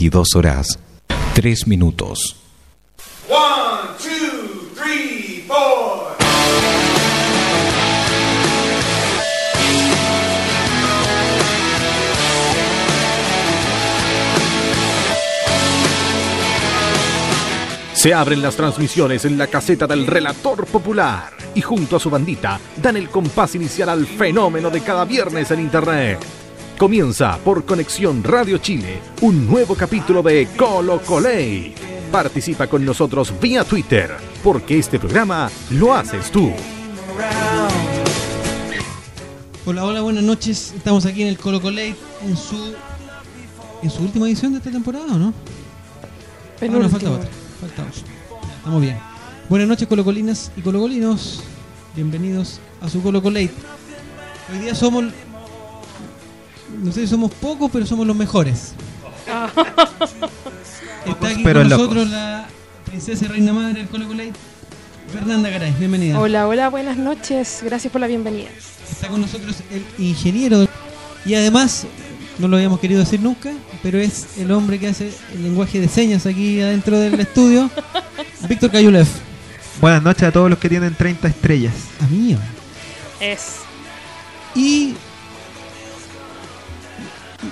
22 horas, 3 minutos. One, two, three, four. Se abren las transmisiones en la caseta del relator popular y junto a su bandita dan el compás inicial al fenómeno de cada viernes en Internet. Comienza por Conexión Radio Chile un nuevo capítulo de Colo Coley. Participa con nosotros vía Twitter, porque este programa lo haces tú. Hola, hola, buenas noches. Estamos aquí en el Colo Colate en su en su última edición de esta temporada, ¿o no? Ah, no, falta otra. Falta otra. Estamos bien. Buenas noches, colocolinas y colocolinos. Bienvenidos a su Colo Colate. Hoy día somos no sé si somos pocos, pero somos los mejores. Está aquí pero con locos. nosotros la princesa y reina madre del Colo Colate, Fernanda Garay. Bienvenida. Hola, hola, buenas noches. Gracias por la bienvenida. Está con nosotros el ingeniero y además, no lo habíamos querido decir nunca, pero es el hombre que hace el lenguaje de señas aquí adentro del estudio, Víctor Cayulev. Buenas noches a todos los que tienen 30 estrellas. Amigo. Es. Y.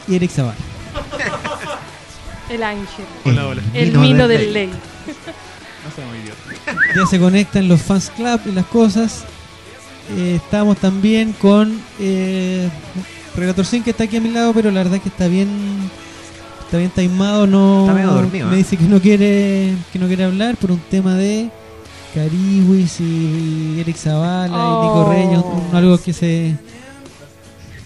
Y Eric Zavala. El ángel. Hola, hola. El Vino vino del ley. Ya se conectan los fans club y las cosas. Eh, estamos también con eh, Relator Sin que está aquí a mi lado, pero la verdad que está bien está bien taimado, no Está medio dormido, me ¿eh? dice que no quiere que no quiere hablar por un tema de Cariwis y Eric Zavala y Nico Oh. Reyes, algo que se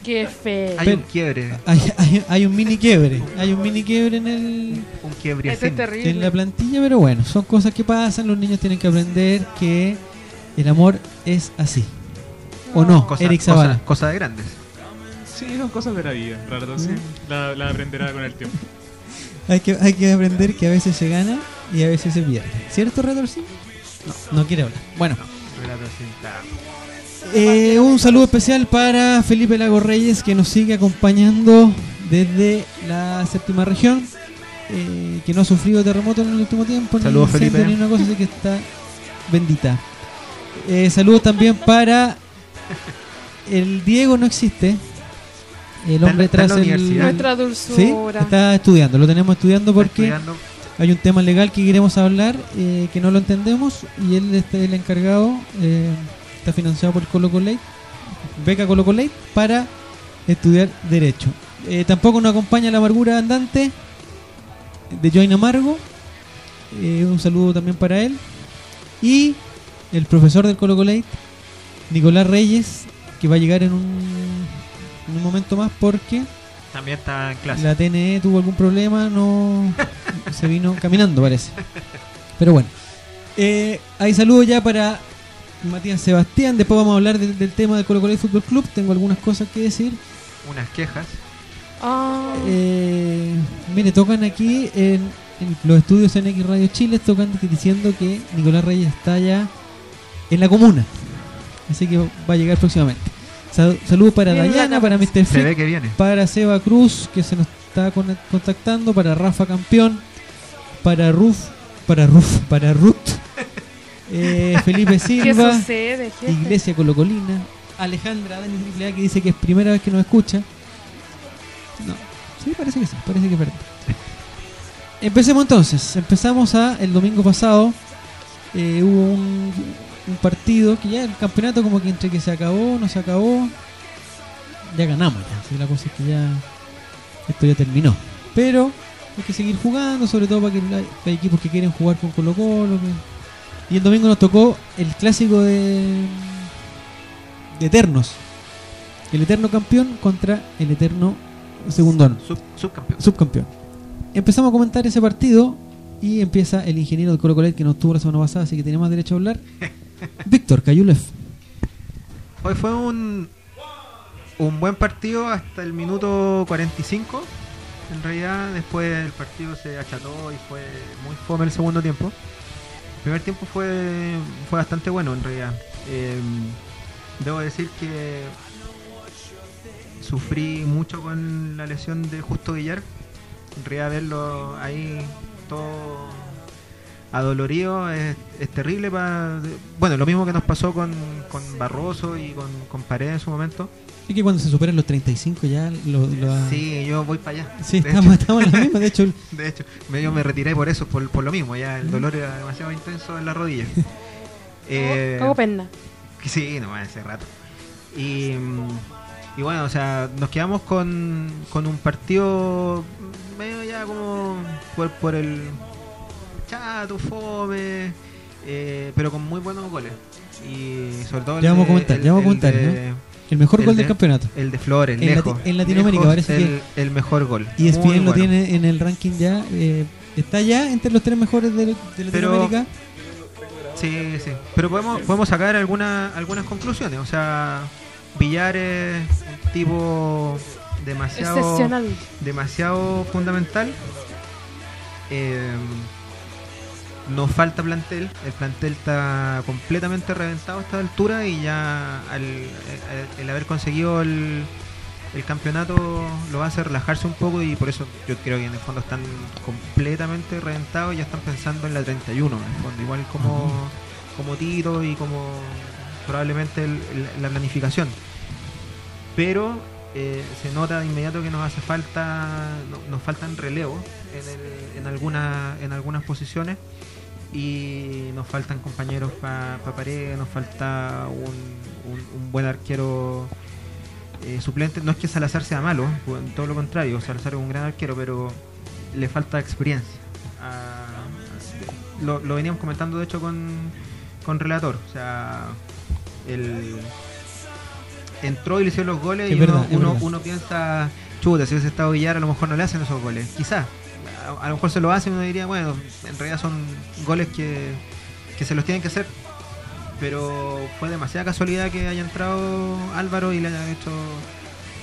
Qué feo. Hay un quiebre, hay, hay- hay un mini quiebre, hay un mini quiebre en el un quiebre es en la terrible. plantilla, pero bueno, son cosas que pasan, los niños tienen que aprender que el amor es así. ¿O no, cosa, Eric cosa- Zavala? cosa de grandes. Sí, son cosas de la vida, la verdad, sí. La, la aprenderá con el tiempo. Hay que, hay que aprender que a veces se gana y a veces se pierde. ¿Cierto, Redorcín? No, no quiere hablar. Bueno, nada. Eh, un saludo especial para Felipe Lago Reyes que nos sigue acompañando desde la séptima región. eh, que no ha sufrido terremoto en el último tiempo, ni Saludos, incendio, Felipe. ni una cosa así que está bendita. Eh, saludos también para el Diego no existe. El Está hombre está en tras la el. Nuestra Sí, dulzura. está estudiando, lo tenemos estudiando porque Estudiando. hay un tema legal que queremos hablar eh, que no lo entendemos y él es el encargado, eh, está financiado por Colo Colate, beca Colo Colate para estudiar Derecho. Eh, tampoco nos acompaña la amargura andante de Join Amargo, eh, un saludo también para él. Y el profesor del Colo Colate, Nicolás Reyes, que va a llegar en un, en un momento más porque También está en clase. la TNE tuvo algún problema, no se vino caminando parece. Pero bueno, eh, hay saludos ya para Matías Sebastián. Después vamos a hablar del, del tema del Colo Colo Fútbol Club. Tengo algunas cosas que decir. Unas quejas. Eh, mire, tocan aquí en, en los estudios NX Radio Chile, tocan diciendo que Nicolás Reyes está ya en la comuna. Así que va a llegar próximamente. Sal- saludos para Bien, Dayana, para Mr. Se Frick, ve que viene. para Seba Cruz, que se nos está con- contactando, para Rafa Campeón, para Ruf, para Ruf, para Ruth, eh, Felipe ¿Qué Silva, sucede? Iglesia Colocolina, Alejandra Dani Triple que dice que es primera vez que nos escucha. No, sí, parece que sí, parece que es verdad. Empecemos entonces, empezamos a el domingo pasado, eh, hubo un, un partido que ya el campeonato como que entre que se acabó, no se acabó, ya ganamos ya, así la cosa es que ya esto ya terminó. Pero hay que seguir jugando, sobre todo para que hay, hay equipos que quieren jugar con Colo Colo. que- Y el domingo nos tocó el clásico de, de Eternos. El eterno campeón contra el eterno segundón, Sub- subcampeón. subcampeón. Empezamos a comentar ese partido y empieza el ingeniero del Colo Colet que nos tuvo la semana pasada, así que tenemos derecho a hablar. Víctor Cayulev. Hoy fue un, un buen partido hasta el minuto 45. En realidad, después el partido se acható y fue muy fome el segundo tiempo. El primer tiempo fue, fue bastante bueno, en realidad. Eh, debo decir que sufrí mucho con la lesión de Justo Villar. En realidad verlo ahí todo adolorido es, terrible. Bueno, lo mismo que nos pasó con, con Barroso y con, con Paredes en su momento. Es que cuando se superan los 35 ya lo, lo ha- Sí, yo voy para allá. Sí, de, estamos, hecho, estamos en la misma. De hecho, de hecho, yo me retiré por eso, por, por lo mismo. Ya el dolor era demasiado intenso en la rodilla. Eh, Hago pena. Sí, no, hace rato. Y, mm, y bueno, o sea, nos quedamos con, con un partido medio ya como por, por el chato, fome, eh, pero con muy buenos goles. Y sobre todo Ya vamos a comentar, el- ya vamos a comentar, de- el mejor el gol de- del campeonato. El de Flores, En lejos. Lati- en Latinoamérica lejos parece el, el mejor gol. Y ESPN lo bueno. tiene en el ranking ya. eh, está ya entre los tres mejores de, de Pero- Latinoamérica. Sí, sí. Pero podemos, podemos sacar alguna, algunas conclusiones. O sea, Villar es un tipo demasiado, Excepcional. demasiado fundamental. Eh, nos falta plantel. El plantel está completamente reventado a esta altura y ya al, el, el haber conseguido el, el campeonato lo hacer relajarse un poco y por eso yo creo que en el fondo están completamente reventados y ya están pensando en la 31 en el fondo, igual como, como Tito y como probablemente el- la planificación. Pero eh, se nota de inmediato que nos hace falta, no- nos faltan relevos en, el- en, alguna- en algunas posiciones y nos faltan compañeros para pared, nos falta un, un- un buen arquero eh, suplente. No es que Salazar sea malo, todo lo contrario, Salazar es un gran arquero, pero le falta experiencia. Ah, lo, lo veníamos comentando de hecho con, con Relator, o sea, el entró y le hicieron los goles Es y verdad, uno, uno piensa, chuta, si hubiese estado Villar a lo mejor no le hacen esos goles, quizás. A, a lo mejor se lo hacen y uno diría, bueno, en realidad son goles que, que se los tienen que hacer. Pero fue demasiada casualidad que haya entrado Álvaro y le haya hecho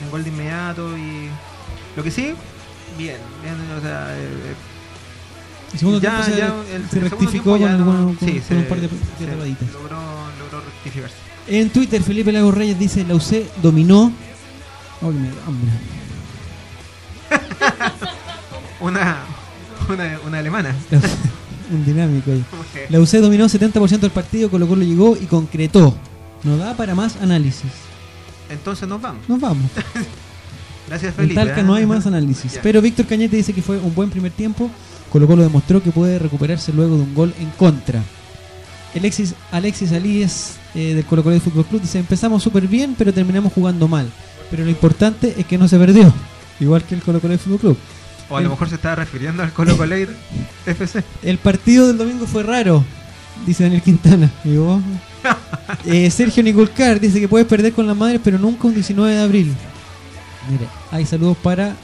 un gol de inmediato y lo que sí, bien, bien, o sea, eh, El segundo ya- tiempo se, ya el- rectificó con, no- con- sí, con se- un par de, tapaditas. logró, logró rectificarse. En Twitter, Felipe Lago Reyes dice: La UC dominó. Me hambre. Una, una, una alemana. Un dinámico ahí. La UC dominó 70% del partido, Colo Colo llegó y concretó. No da para más análisis. Entonces nos vamos. Nos vamos. Gracias En Felipe. Talca ¿eh? no hay más análisis. Pero Víctor Cañete dice que fue un buen primer tiempo. Colo Colo demostró que puede recuperarse luego de un gol en contra. Alexis, Alexis Alíes eh, del Colo Colo de Fútbol Club dice: Empezamos súper bien, pero terminamos jugando mal. Pero lo importante es que no se perdió. Igual que el Colo Colo de Fútbol Club. O a lo mejor se estaba refiriendo al Colo Colo FC. El partido del domingo fue raro, dice Daniel Quintana. Y vos, Eh, Sergio Nicolcar dice que puedes perder con las madres, pero nunca un 19 de abril. Mire, hay saludos para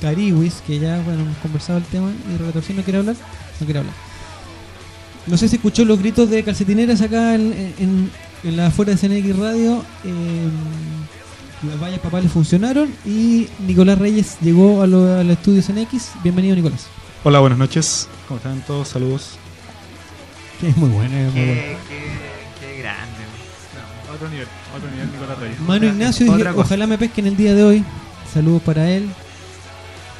Cariwis, que ya bueno, hemos conversado el tema. Y Relator, ¿sí no quiere hablar? No quiere hablar. No sé si escuchó los gritos de calcetineras acá en, en- en la afuera de CNX Radio. eh, las vallas papales funcionaron y Nicolás Reyes llegó a lo- al estudio CNX. Bienvenido, Nicolás. Hola, buenas noches. ¿Cómo están todos? Saludos. Que es muy bueno. es muy bueno. Qué, qué, qué grande. No, otro nivel, otro nivel Nicolás Reyes. Mano Ignacio dice, ojalá me pesquen el día de hoy. Saludos para él.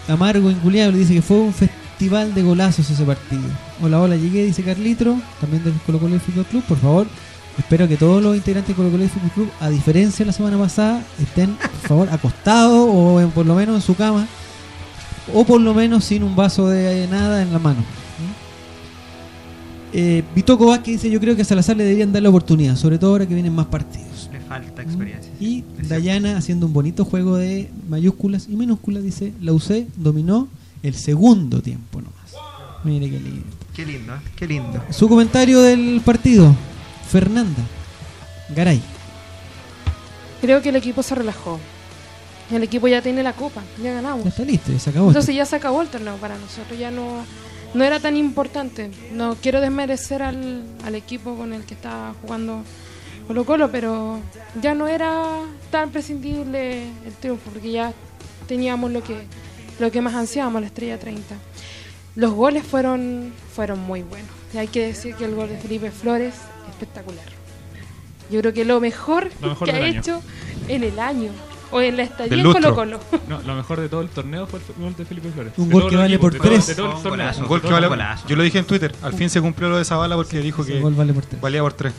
Amargo Inculiable dice que fue un festival de golazos ese partido. Hola, hola, llegué, dice Carlitro, también del Colo Colo Fútbol Club, por favor. Espero que todos los integrantes del Colo Colo Fútbol Club, a diferencia de la semana pasada, estén, por favor, acostados o en- por lo menos en su cama. O por lo menos sin un vaso de nada en la mano. ¿Mm? Eh, Vitoco Vázquez dice, yo creo que a Salazar le deberían dar la oportunidad, sobre todo ahora que vienen más partidos. Le falta experiencia. Y. Dayana haciendo un bonito juego de mayúsculas y minúsculas dice, la UC dominó el segundo tiempo nomás. Mire qué lindo. Qué lindo, ¿eh? qué lindo. Su comentario del partido, Fernanda Garay. Creo que el equipo se relajó. El equipo ya tiene la copa, ya Ya ganamos. está listo, ya se acabó. Entonces esto. ya se acabó el torneo para nosotros, ya no, no era tan importante. No quiero desmerecer al, al equipo con el que estaba jugando Colo Colo, pero ya no era tan prescindible el triunfo, porque ya teníamos lo que, lo que más ansiábamos, la estrella 30. Los goles fueron, fueron muy buenos. Y hay que decir que el gol de Felipe Flores, espectacular. Yo creo que lo mejor, Lo mejor que ha año. hecho en el año. O en la estadía en. Colo Colo. No, lo mejor de todo el torneo fue el gol de Felipe Flores. Un De gol que vale por tres. Un gol que vale- golazo. Yo lo dije en Twitter. Al fin se cumplió lo de Zavala porque dijo que gol vale por tres. valía por tres.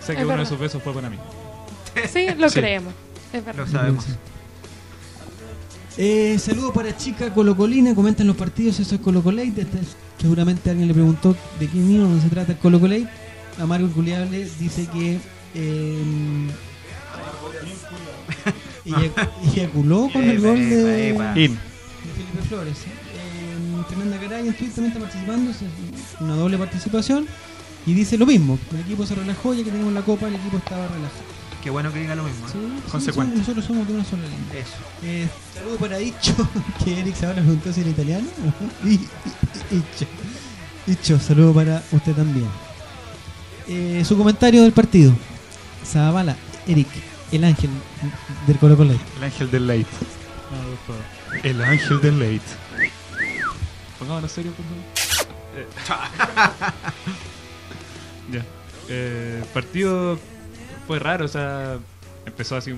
Sé Es que uno de sus besos fue para mí. Sí, lo Sí. creemos. Es verdad. Lo sabemos. Eh, saludo para chica colocolina, comentan los partidos, eso es Colocolate. Este es- seguramente alguien le preguntó de qué mismo se trata el Colocolate. Amargo Inculiable dice que eh, eyac- eyaculó con el gol de, Epa, epa. In. de Felipe Flores. Eh, Tremenda Caray en Twitter también está participando, es una doble participación. Y dice lo mismo, el equipo se relajó, ya que teníamos la copa, el equipo estaba relajado. Qué bueno que diga lo mismo. ¿eh? Sí, Consecuente. nosotros somos de una sola línea. Eso. Eh, saludo para Icho, que Eric Zavala preguntó si era italiano. Icho. Icho, saludo para usted también. Eh, su comentario del partido. Zavala, Eric, el ángel del Colo Colo. El ángel del late. No, favor. El ángel del late. Pongámonos serios, por favor. Ya. Eh, el partido fue raro, o sea, empezó así.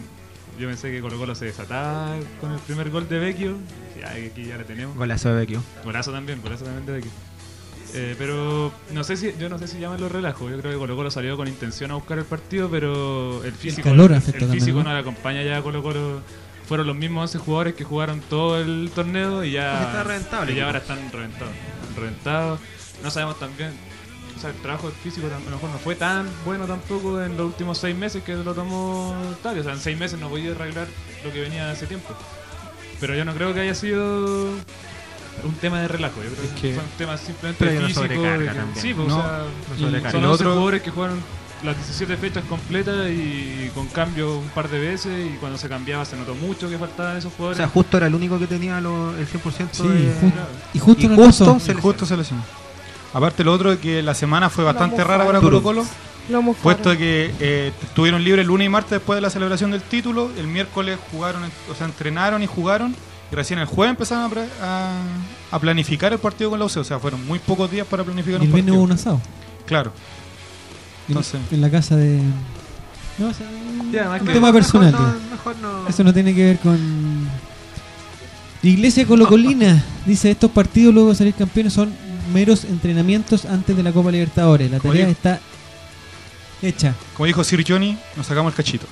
Yo pensé que Colo Colo se desataba con el primer gol de Vecchio. Ya, aquí ya la tenemos. Golazo de Vecchio. Golazo también, golazo también de Vecchio. Eh, pero no sé si yo no sé si llamarlo relajo. Yo creo que Colo Colo salió con intención a buscar el partido, pero el físico, calor el físico ¿no? no le acompaña ya a Colo Colo. Fueron los mismos 11 jugadores que jugaron todo el torneo y ya, Porque está reventado el y ya ahora están reventados. reventados. No sabemos también, o sea, el trabajo físico a lo mejor no fue tan bueno tampoco en los últimos seis meses que lo tomó Tario. O sea, en seis meses no podía arreglar lo que venía hace tiempo. Pero yo no creo que haya sido un tema de relajo. Yo creo Es que, que- fue un tema simplemente Pero una físico. de que- también. sí, pues, No, o sea, sobrecarga. son Y lo 11 otro- jugadores que jugaron las 17 fechas completas y con cambio un par de veces. Y cuando se cambiaba se notó mucho que faltaban esos O jugadores. sea, justo era el único que tenía lo- el 100% Sí, de... ju- y justo Y justo se Y justo se lesionó. Aparte lo otro es que la semana fue bastante rara para Colo Colo, puesto que eh, estuvieron libres el lunes y martes después de la celebración del título, el miércoles jugaron, o sea, entrenaron y jugaron, recién el jueves empezaron a, pre- a- a planificar el partido con la UC, o sea, fueron muy pocos días para planificar Y el un partido. hubo un asado. Claro, En- Entonces- En la casa de. No, o sea, Ya, un tema personal. Mejor tío. no, mejor no. Eso no tiene que ver con. Iglesia Colocolina dice: Estos partidos luego de salir campeones son meros entrenamientos antes de la Copa Libertadores. La tarea está hecha. como dijo Sir Johnny, nos sacamos el cachito.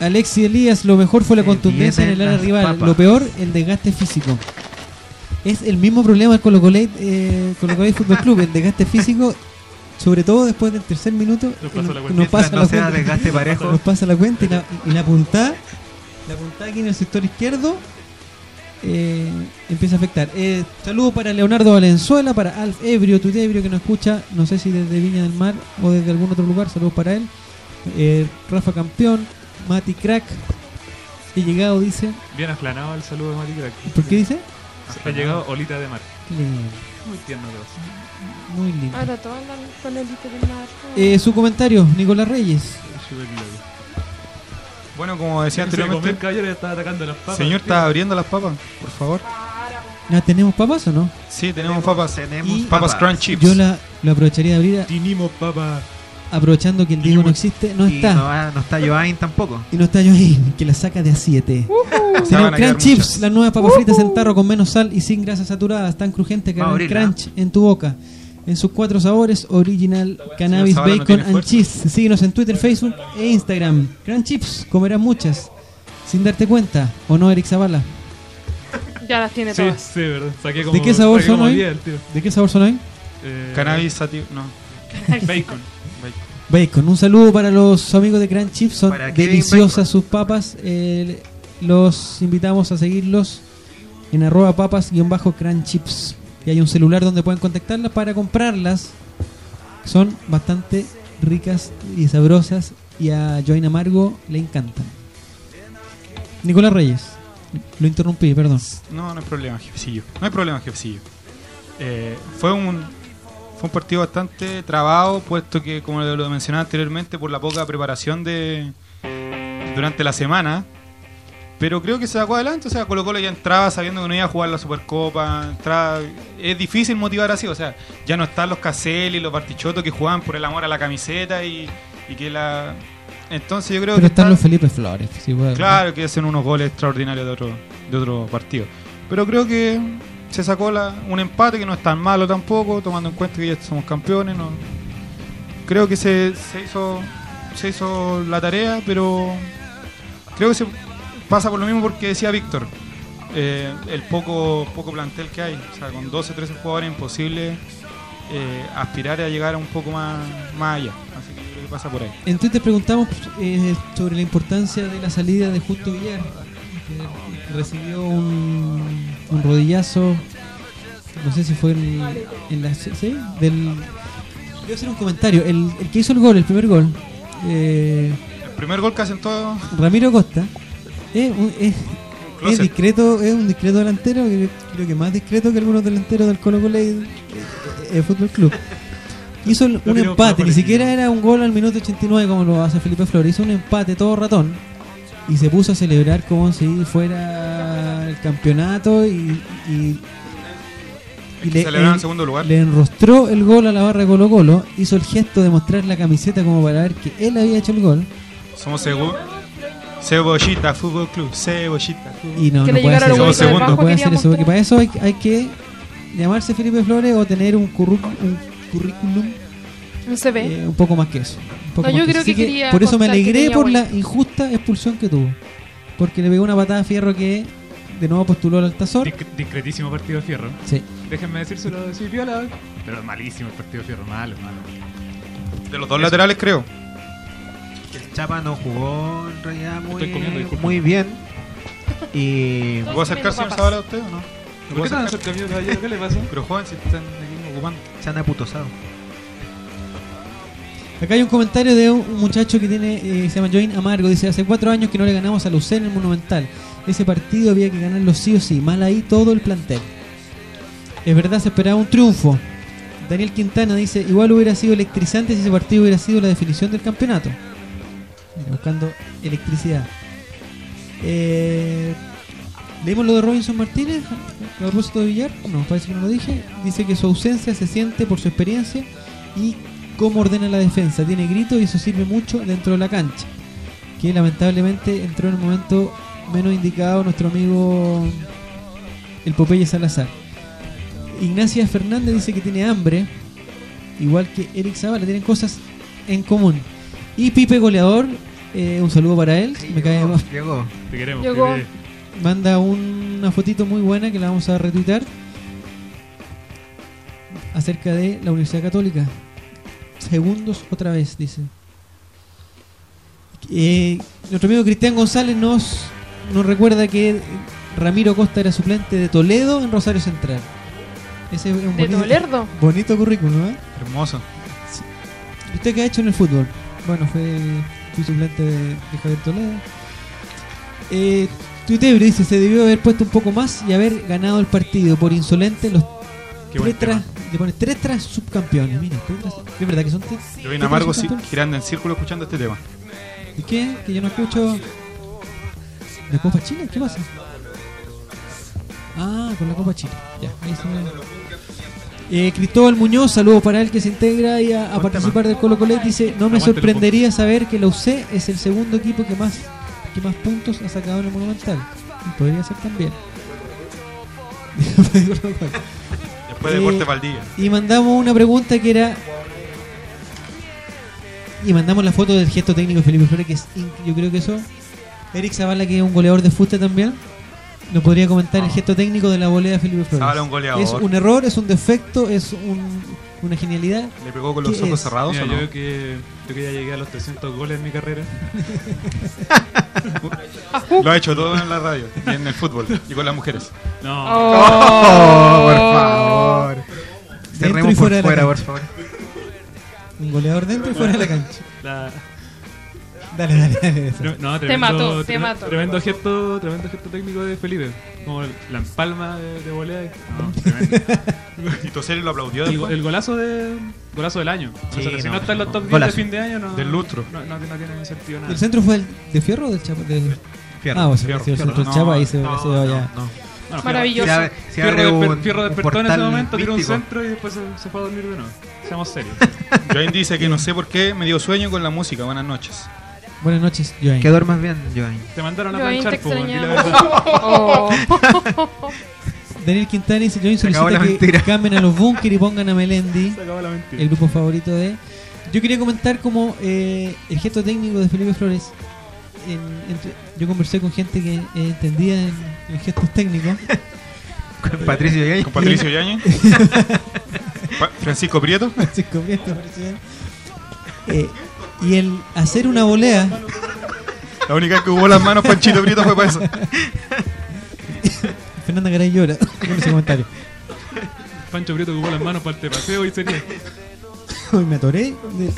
Alexi Elías, lo mejor fue la contundencia en el área rival. papas. Lo peor, el desgaste físico. Es el mismo problema del Colo Colate, eh, Colo Fútbol Club, el desgaste físico, sobre todo después del tercer minuto. Nos pasa la cuenta. nos pasa la cuenta. desgaste parejo. Nos pasa la cuenta y la, y la puntada, la puntada aquí en el sector izquierdo eh, empieza a afectar. Eh, saludo para Leonardo Valenzuela, para Alf Ebrio, tu Ebrio que nos escucha, no sé si desde Viña del Mar o desde algún otro lugar, saludos para él. Eh, Rafa Campeón, Mati Crack, he llegado, dice. Bien aflanado el saludo de Mati Crack. ¿Por qué dice? Ha llegado Olita de Mar. Lindo, Muy tierno todos. muy lindo. Ahora todos andan con el hito del mar. Eh, su comentario, Nicolás Reyes. Bueno, como decía de anteriormente, caballero, ya estaba atacando las papas. señor está abriendo las papas, por favor. ¿Ya tenemos papas o no? Sí, tenemos papas. Tenemos Y- Papas Crunch Chips. Yo la, aprovecharía de abrir, a- Tinimos papas. Aprovechando que el Diego no existe, no y está. No, está Joain tampoco. Y no está ahí, que la saca de a 7. Se Tenemos van a quedar Crunch Chips, muchas. las nuevas papas fritas en tarro con menos sal y sin grasas saturadas, tan crujientes que abrirla. crunch en tu boca. En sus cuatro sabores, original, cannabis, no bacon and cheese. Síguenos en Twitter, Facebook e Instagram. Crunch Chips, comerás muchas. Sin darte cuenta, ¿o no, Eric Zavala? Ya las tiene Sí, todas. sí, verdad. Saqué como, ¿De qué sabor saqué son hoy? 10 el tío. ¿De qué sabor son hoy? Eh, Cannabis no. Bacon. Bacon. Un saludo para los amigos de Crunch Chips. Son deliciosas sus papas. Eh, los invitamos a seguirlos en arroba papas-crunch chips. Y hay un celular donde pueden contactarlas para comprarlas. Son bastante ricas y sabrosas. Y a Join Amargo le encantan. Nicolás Reyes. Lo interrumpí, perdón. No, no hay problema, jefecillo. No hay problema, jefecillo. Eh, fue un fue un partido bastante trabado, puesto que, como lo mencionaba anteriormente, por la poca preparación de durante la semana. Pero creo que se sacó adelante. O sea, Colo Colo ya entraba sabiendo que no iba a jugar la Supercopa. Entraba, es difícil motivar así. O sea, ya no están los Caselli, los Bartichotto que jugaban por el amor a la camiseta y, Y que la. Entonces yo creo Pero que. están está- los Felipe Flores. Claro que hacen unos goles extraordinarios de otro, de otro partido. Pero creo que se sacó la, un empate que no es tan malo tampoco, tomando en cuenta que ya somos campeones. No. Creo que se, se hizo se hizo la tarea, pero creo que se pasa por lo mismo porque decía Víctor. eh, el poco poco plantel que hay, o sea, con 12, 13 jugadores es imposible eh, aspirar a llegar un poco más, más allá. Así que creo que pasa por ahí. En Twitter preguntamos eh, sobre la importancia de la salida de Justo Villar, recibió un, un rodillazo, no sé si fue en, en la... ¿sí? Del, voy a hacer un comentario, el, el que hizo el gol, el primer gol, eh, El primer gol que hacen todos. Ramiro Costa, es, un- es, discreto, es un discreto delantero, que creo que más discreto que algunos delanteros del Colo Colo y del- eh, eh, Fútbol Club. Hizo el- un empate, ni el siquiera era un gol al minuto 89 como lo hace Felipe Flores, hizo un empate todo ratón y se puso a celebrar como si fuera el campeonato y, y, que celebraron en segundo lugar. le enrostró el gol a la barra de Colo Colo, hizo el gesto de mostrar la camiseta como para ver que él había hecho el gol Somos Cebo- Cebollita Fútbol Club. Cebollita. Fútbol y no, no le puede hacer. No puede hacer eso, porque para eso hay, hay que llamarse Felipe Flores o tener un, curru- un currículum Un CV. eh, un poco más que eso. un poco No, más yo que creo eso. Así que quería Por eso me que alegré por la injusta expulsión que tuvo. Porque le pegó una patada a Fierro que de nuevo postuló al Altazor. Disc- discretísimo partido de Fierro. Sí. Déjenme decírselo de Viola. Pero malísimo el partido de Fierro, malo, malo. De los dos laterales, creo. El Chapa no jugó en realidad muy, Estoy comiendo, muy bien. Y ¿Me puedo acercar, señor papas. Zavala, a usted o no? ¿Me ¿Por puedo qué cerca mío, caballero? ¿Qué le pasa? Pero joven, si están aquí ocupando. se han aputosado. Acá hay un comentario de un muchacho que tiene eh, se llama Join Amargo. Dice, hace cuatro años que no le ganamos a UC en el Monumental. Ese partido había que ganarlo sí o sí. Mal ahí todo el plantel. Es verdad, se esperaba un triunfo. Daniel Quintana dice, igual hubiera sido electrizante si ese partido hubiera sido la definición del campeonato. Buscando electricidad. Eh, ¿Leímos lo de Robinson Martínez? A propósito de Villar. No, parece que no lo dije. Dice que su ausencia se siente por su experiencia y cómo ordena la defensa. Tiene grito y eso sirve mucho dentro de la cancha. Que lamentablemente entró en el momento menos indicado nuestro amigo el Popeye Salazar. Ignacia Fernández dice que tiene hambre, igual que Eric Zavala, tienen cosas en común. Y Pipe Goleador, eh, un saludo para él, me cae, Llegó. Te queremos. Llegó. manda una fotito muy buena que la vamos a retuitar acerca de la Universidad Católica. Segundos otra vez, dice. Eh, nuestro amigo Cristian González nos, nos recuerda que Ramiro Costa era suplente de Toledo en Rosario Central. Ese es un De bonito, Tolerdo. bonito currículum, ¿eh? Hermoso. ¿Usted qué ha hecho en el fútbol? Bueno, fue fui suplente de, de Javier Toledo. Eh, Tuitebro dice, se debió haber puesto un poco más y haber ganado el partido. Por insolente, los Qué buen tema. le pone tres tras subcampeones. Mira, es verdad que son tres. Yo vine amargo subcampeones. girando en círculo escuchando este tema. ¿Y qué? Que yo no escucho. ¿La Copa Chile? ¿Qué pasa? Ah, con la Copa Chile. Ya, ahí se me- Eh, Cristóbal Muñoz, saludos para él que se integra y a, participar del Colo Colet. Dice: No me sorprendería saber que la UC es el segundo equipo que más, que más puntos ha sacado en el Monumental. Y podría ser también. Después de Eh, Valdivia. y mandamos una pregunta que era. Y mandamos la foto del gesto técnico de Felipe Flores, que es yo creo que eso. Eric Zavala, que es un goleador de fuste también, nos podría comentar el gesto técnico de la volea de Felipe Flores. Zavala es un goleador. ¿Es un error, es un defecto, es un- una genialidad? Le pegó con los ¿qué ojos es? cerrados Mira, o no? yo que, yo que ya llegué a los 300 goles en mi carrera. Lo ha hecho todo en la radio y en el fútbol y con las mujeres. No, Oh, por favor. Cerremos fuera por la fuera, por favor. Un goleador dentro y fuera de la cancha. la- Dale, dale, dale. tre- no, Te tremendo, mató, te tre- mató. Tremendo gesto, tremendo gesto técnico de Felipe. Como la empalma de, de volea. No, tremendo. Y Toseri lo aplaudió el, el golazo de golazo del año. O sea, Sí, si no, no, está en los top 10 Golazo. de fin de año, no. Del lustro. No, no, no tiene sentido nada. ¿El centro fue el de Fierro o del Chapa? De... Fierro. Ah, o sea, Fierro, sí, el centro del No, Chapa ahí se no, ya. no. Bueno, Maravilloso. Abre, Fierro, abre desper- un, Fierro un despertó en ese momento, tiró un centro y después se, se fue a dormir de nuevo. Seamos serios. Joaquín dice que no sé por qué me dio sueño con la música. Buenas noches. Buenas noches, Joaquín. Que duermas bien, Joan. Te mandaron a te planchar, verdad. Oh. Daniel Quintana dice: acabó solicita que mentira. cambien a los Bunker y pongan a Melendi, Se acabó la mentira. el grupo favorito de. Yo quería comentar como eh, el gesto técnico de Felipe Flores. en- yo conversé con gente que eh, entendía en, en gestos técnicos. Con Patricio Gay. Con Patricio Yañez. Francisco Prieto. Francisco Prieto, presidente. Eh, y el hacer una volea, La única vez que hubo las manos Panchito Prieto fue para eso. Fernanda Garay llora con ese comentario. Pancho Prieto ocupó las manos para el tepaseo y sería. Hoy me atoré. de-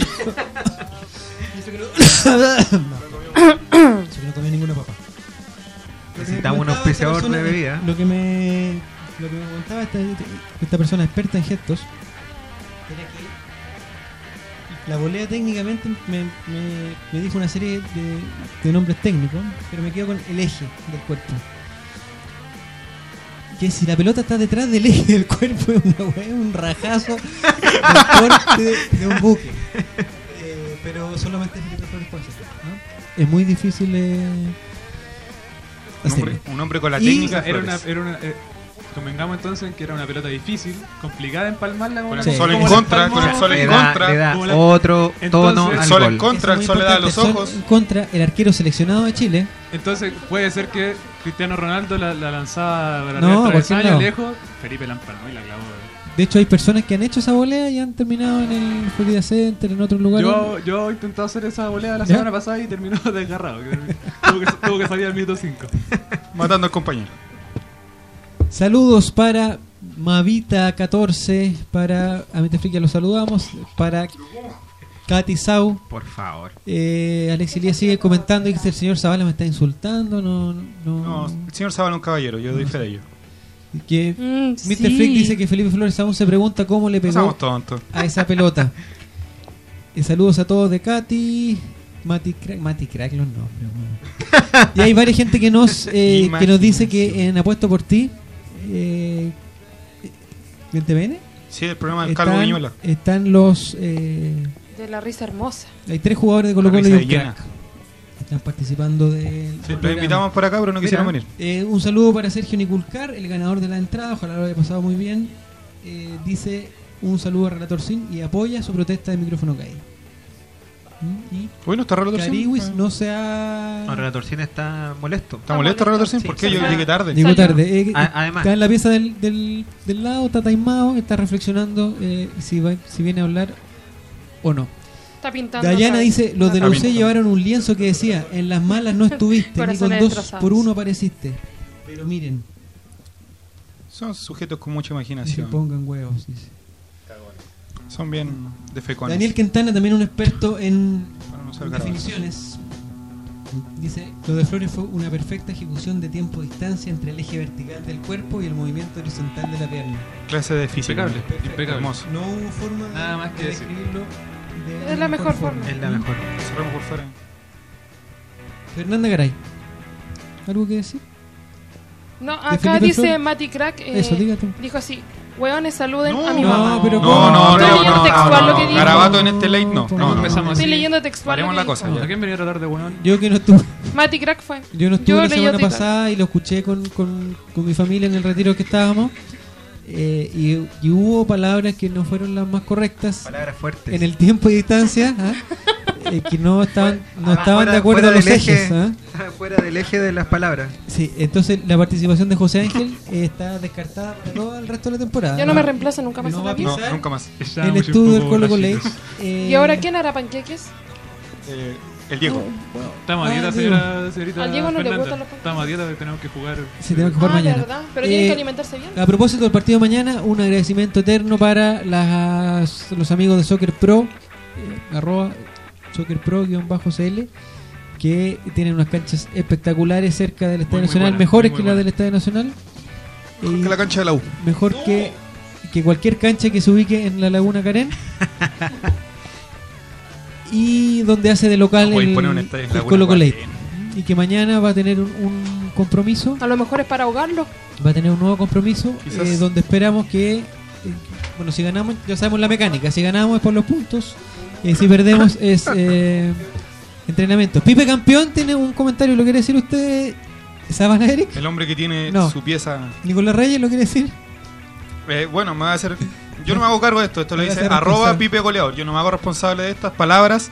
no. Eso que no tomé ninguna papa. Necesitamos un auspiciador de bebida. Lo que me, lo que me contaba esta, esta persona experta en gestos la volea técnicamente me, me- me dijo una serie de, de nombres técnicos, pero me quedo con el eje del cuerpo. Que si la pelota está detrás del eje del cuerpo es una wea, un rajazo del de, un buque. Eh, pero solamente Felipe Flores puede hacerlo, ¿no? Es muy difícil eh, Un hombre, un hombre con la Y- técnica. Era una, Flores. era una, convengamos entonces en que era una pelota difícil, complicada de empalmarla Con la- el Sí. sol en contra, con el sol en Le da, contra. le da Como la- otro Entonces- tono El al sol en contra, el sol le da a los ojos. sol contra el arquero seleccionado de Chile. Entonces puede ser que Cristiano Ronaldo la, la lanzaba para No, travesaño, no. lejos, Felipe la empalmó y la clavó. De hecho, hay personas que han hecho esa volea y han terminado en el Florida Center, en otros lugares. Yo, yo he intentado hacer esa volea la ¿Ya? semana pasada y terminó desgarrado. tuvo, que, tuvo que salir al minuto 5. Matando al compañero. Saludos para Mavita14, para Amite Freak, ya los saludamos, para Katy Sau. Por favor. Eh, Alex Elías sigue comentando y dice: El señor Zavala me está insultando. No, no, No, el señor Zabal es un caballero, yo doy fe de ello. que Mm, Mr. sí. Freak dice que Felipe Flores aún se pregunta cómo le No pegó a esa pelota. Y saludos a todos de Katy. Mati Crack, Mati Crack los nombres. bueno. Y hay varias gente que nos eh, que nos dice que en Apuesto por ti eh, ¿en TVN? Sí, el programa del Calvo Están, Viñuela. están los eh, De la risa hermosa. hay tres jugadores de Colo Colo y un de crack. Están participando del Sí, del lo programa. invitamos por acá, pero no quisieron venir. eh, un saludo para Sergio Niculcar, el ganador de la entrada. Ojalá lo haya pasado muy bien. Eh, dice un saludo a Relator Sin y apoya su protesta de micrófono caído. Y Bueno, está Relator Sin. Cariwis Ah. no se ha. No, Relator Cine está molesto. ¿Está molesto Relator Sin? Sí, ¿Por qué? Yo llegué tarde. Salió. tarde. Eh, además. está en la pieza del, del, del lado, está taimado, está reflexionando eh, si, va, si viene a hablar o no. Está pintando. Dayana dice: Los de la Ah, UC llevaron un lienzo que decía: En las malas no estuviste, ni con dos destrozados. por uno apareciste. Pero miren, Son sujetos con mucha no se imaginación. pongan huevos. dice. Son bien de fecones. Daniel Quintana, también un experto en definiciones. Dice, lo de Flores fue una perfecta ejecución de tiempo-distancia entre el eje vertical del cuerpo y el movimiento horizontal de la pierna. Clase de física. Impecable, impecable. Hermoso. No hubo forma de, Nada más que de describirlo de Es la mejor forma. Es la mejor. Cerramos por fuera. Fernanda Garay, ¿algo que decir? No, ¿De acá dice? Mati Crack. eh, Eso. Dijo así: Hueones, saluden No, a mi no, mamá. pero No, no, Estoy no, leyendo no, textual no, lo que no. dijo. Garabato en este late, no. No, No, no. empezamos Estoy así. leyendo textual. Paremos lo la que cosa, dijo. ya. ¿A quién venía a tratar de weón? Yo que no estuve, Mati Crack fue. yo no estuve Yo la leí semana pasada y lo escuché con, con, con mi familia en el retiro que estábamos. eh, y, y hubo palabras que no fueron las más correctas Palabras fuertes. en el tiempo y distancia ¿ah? Eh, que no estaban no Ah, estaban fuera- de acuerdo los ejes eje. ¿ah? Fuera del eje de las palabras. sí entonces la participación de José Ángel eh, está descartada para todo el resto de la temporada Ya no me reemplaza nunca más No en va la a. No, nunca más. el estudio del Colo Colo ¿Y ahora quién hará panqueques? Eh, el Diego. Estamos a Ah, dieta, señora, señorita Al Diego no le gustan los panqueques. Estamos a dieta, tenemos que jugar. Sí, tenemos que jugar Ah, mañana. ¿verdad? Pero tienen Eh, que alimentarse bien. A propósito del partido de mañana, un agradecimiento eterno para las, los amigos de Soccer Pro, eh, arroba Soccer Pro-CL, que tienen unas canchas espectaculares cerca del Estadio muy Nacional, buenas, mejores muy que buenas. la del Estadio Nacional. Y Que la cancha de la U. mejor que, que cualquier cancha que se ubique en la Laguna Carén. y donde hace de local No el, el Laguna Colo. Guarén. y que mañana va a tener un, un compromiso, A lo mejor es para ahogarlo. va a tener un nuevo compromiso eh, donde esperamos que, eh, bueno, si ganamos, ya sabemos la mecánica, si ganamos es por los puntos, eh, si perdemos es eh, entrenamiento. Pipe Campeón tiene un comentario, ¿lo quiere decir usted, Sabana Eric? El hombre que tiene No. su pieza. Nicolás Reyes, ¿lo quiere decir? Eh, bueno, me va a hacer. Yo no me hago cargo de esto. Esto lo Me dice arroba pipe goleador. Yo no me hago responsable de estas palabras.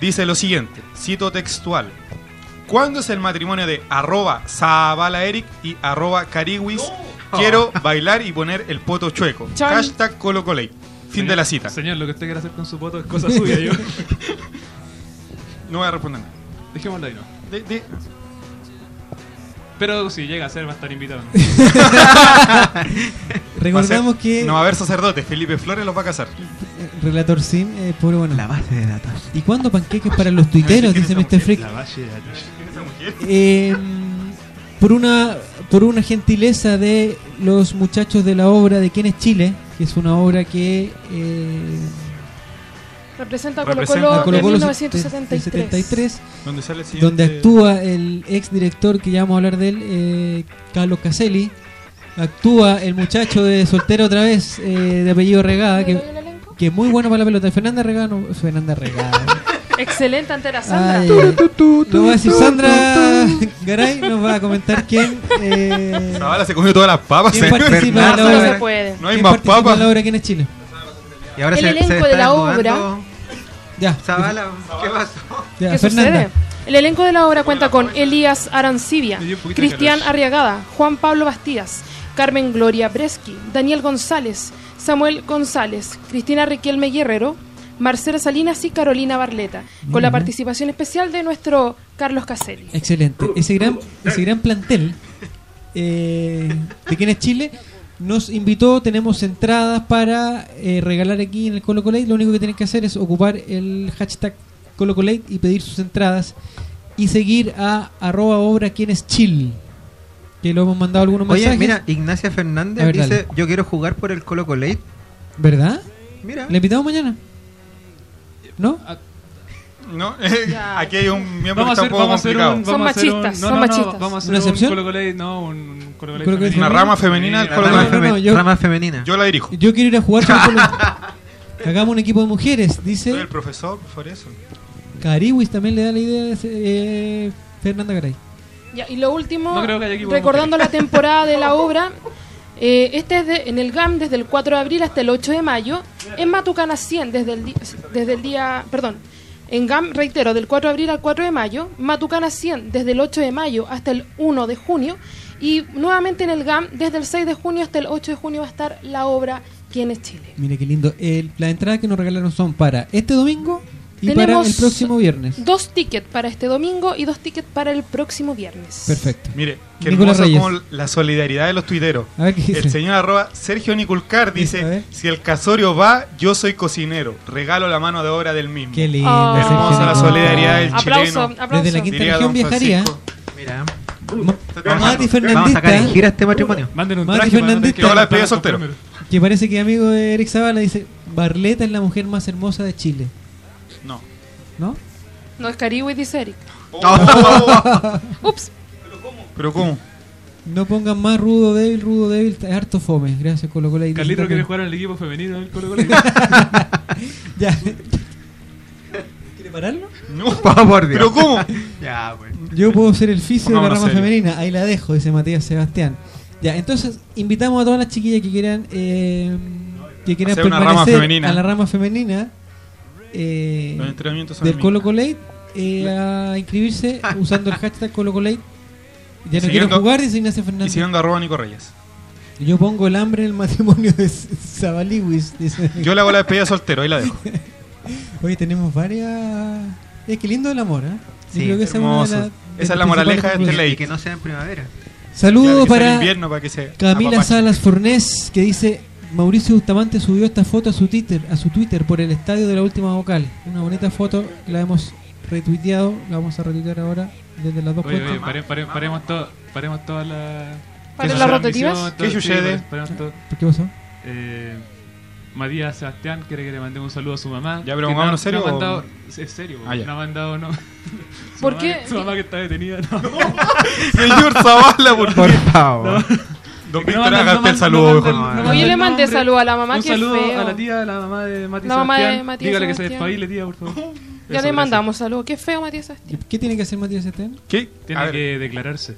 Dice lo siguiente: cito textual. ¿Cuándo es el matrimonio de arroba Zavala Eric y arroba Cariwis? Quiero bailar y poner el poto chueco. Chan. Hashtag Colo. Fin de la cita. Señor, lo que usted quiera hacer con su voto es cosa suya. Yo. No voy a responder nada. Dejémoslo ahí, ¿no? De- de- Pero si llega a ser, va a estar invitado. Recordamos ser- que No va a haber sacerdotes. Felipe Flores los va a casar. Relator Sim, eh, pobre bueno. La base de datos. ¿Y cuándo panqueques para los tuiteros? Dice Mr. Freak. La valle de datos. Eh, por una por una gentileza de los muchachos de la obra de Quién es Chile, que es una obra que eh, Representa a Colo a Colo de Colo-Colo 1973. 73, Donde sale el siguiente- donde actúa el ex director que ya vamos a hablar de él, eh, Carlos Caselli. Actúa el muchacho de soltero otra vez, eh, de apellido Regada, ¿Le que, es muy bueno para la pelota. Fernanda Regada, no, Fernanda Regada. Excelente ante la Sandra. Ay, va a decir Sandra Garay, nos va a comentar quién, eh, Zavala se comió todas las papas. quién participa la Fernanda No obra. se puede. No hay ¿Quién más participa papas. en la obra quién es Chile? Y ahora El se, elenco se de la obra. Ya. Zavala, ¿qué pasó? Ya, ¿Qué Fernanda. sucede? El elenco de la obra cuenta con Elías Arancibia, Cristian. Arriagada, Juan Pablo Bastías, Carmen Gloria Breschi, Daniel González, Samuel González, Cristina Riquelme Guerrero, Marcela Salinas y Carolina Barleta, con la participación especial de nuestro Carlos Caselli. Excelente. Ese gran, ese gran plantel eh, de quién es Chile nos invitó. Tenemos entradas para eh, regalar aquí en el Colo Colate. Lo único que tienen que hacer es ocupar el hashtag Colo Colate y pedir sus entradas y seguir a arroba obra quién es Chile. Que lo hemos mandado algunos Oye, mensajes. mira, Ignacia Fernández ver, dice: dale. Yo quiero jugar por el Colo Colate. ¿Verdad? Mira, ¿Le invitamos mañana? ¿No? No, Ya. aquí hay un miembro Vamos a que está hacer, un poco vamos a hacer complicado. un. Son Vamos a hacer un- machistas, no, son no, no, machistas. Vamos a hacer ¿Una un excepción? No, un femenino. Una rama femenina del Sí, Colo la rama, femen- yo- rama femenina. Yo la dirijo. Yo quiero ir a jugar con Colo. Hagamos un equipo de mujeres, dice. Soy el profesor, por eso. Cariwis también le da la idea de eh, Fernanda Garay. Ya, y lo último, No creo que haya equipo de recordando la temporada de la obra, eh, este es de- en el GAM desde el 4 de abril hasta el 8 de mayo, en Matucana 100 desde el, desde el día, perdón, en GAM, reitero, del 4 de abril al 4 de mayo, Matucana 100 desde el 8 de mayo hasta el 1 de junio, y nuevamente en el GAM desde el 6 de junio hasta el 8 de junio va a estar la obra ¿Quién es Chile? Mire qué lindo. El, las entradas que nos regalaron son para este domingo y para Tenemos el próximo viernes. Dos tickets para este domingo y dos tickets para el próximo viernes. Perfecto. Mire, qué Nicolás hermoso como la solidaridad de los tuiteros. A ver qué dice. El señor arroba Sergio Niculcar dice, si el casorio va, yo soy cocinero. Regalo la mano de obra del mismo. Qué lindo. Oh. Hermosa la solidaridad del Aplauso, chileno. aplauso. Desde la quinta Diría región viajaría. Mira. Mati vamos a sacar en Fernandista, gira este matrimonio. Manden un Mati Fernandita. que Toda la soltero. que parece que amigo de Eric Zavala, dice: Barleta es la mujer más hermosa de Chile. No. ¿No? Es Caribe, dice Eric. Oh. Ups. Pero ¿cómo? No pongan más rudo débil, rudo débil, es harto fome. Gracias, Colo Colo. Carlito quiere jugar en el equipo femenino del Colo Colo. Ya. ¿Quiere pararlo? No. Por Dios. Pero ¿cómo? Ya, pues. Yo puedo ser el fisio de la rama femenina. Ahí la dejo, dice Matías Sebastián. Ya, entonces invitamos a todas las chiquillas que quieran eh, que quieran permanecer a la rama femenina eh, Los entrenamientos del el Colo. Colate eh, a inscribirse usando el hashtag Colo Colate. Ya no Siguiendo- quiero jugar, dice Ignacio Y Fernández. siguiendo arroba Nico Reyes. Yo pongo el hambre en el matrimonio de Zabaliwis. Yo le hago la despedida soltero, ahí la dejo. Hoy tenemos varias. Es que lindo el amor, ¿eh? Sí, creo que esa es de Esa es la moraleja de este ley. Y que no sea en primavera. Saludos para invierno para que se Camila. Salas Fornés que dice Mauricio Bustamante subió esta foto a su Twitter, a su Twitter por el estadio de la última vocal. Una bonita foto, la hemos retuiteado, la vamos a retuitear ahora desde las dos Oye, oye, cuentas. pare- pare- paremos, todo, paremos todas las. ¿Para todas las rotativas? ¿Qué sucede? pare- paremos todo. ¿Por qué pasó? Eh, Matías Sebastián quiere que le mandemos un saludo a su mamá. Ya, pero no- serio no ha mandado, es serio, Ah, no ha mandado, no. Su ¿Por mamá- qué? Su mamá que está detenida, no. Señor Zavala, por Por favor. Don No Víctor, usted el saludo mejor. no mandan le mandé nombre. saludo a la mamá, Un que saludo feo. a la tía, a la mamá de Matías La mamá de Sebastián. Matías Dígale que se Sebastián. despabile, tía, por favor. Ya le mandamos saludos. Qué feo, Matías Sebastián. ¿Qué tiene que hacer Matías Esteban? ¿Qué? Tiene A ver, que declararse.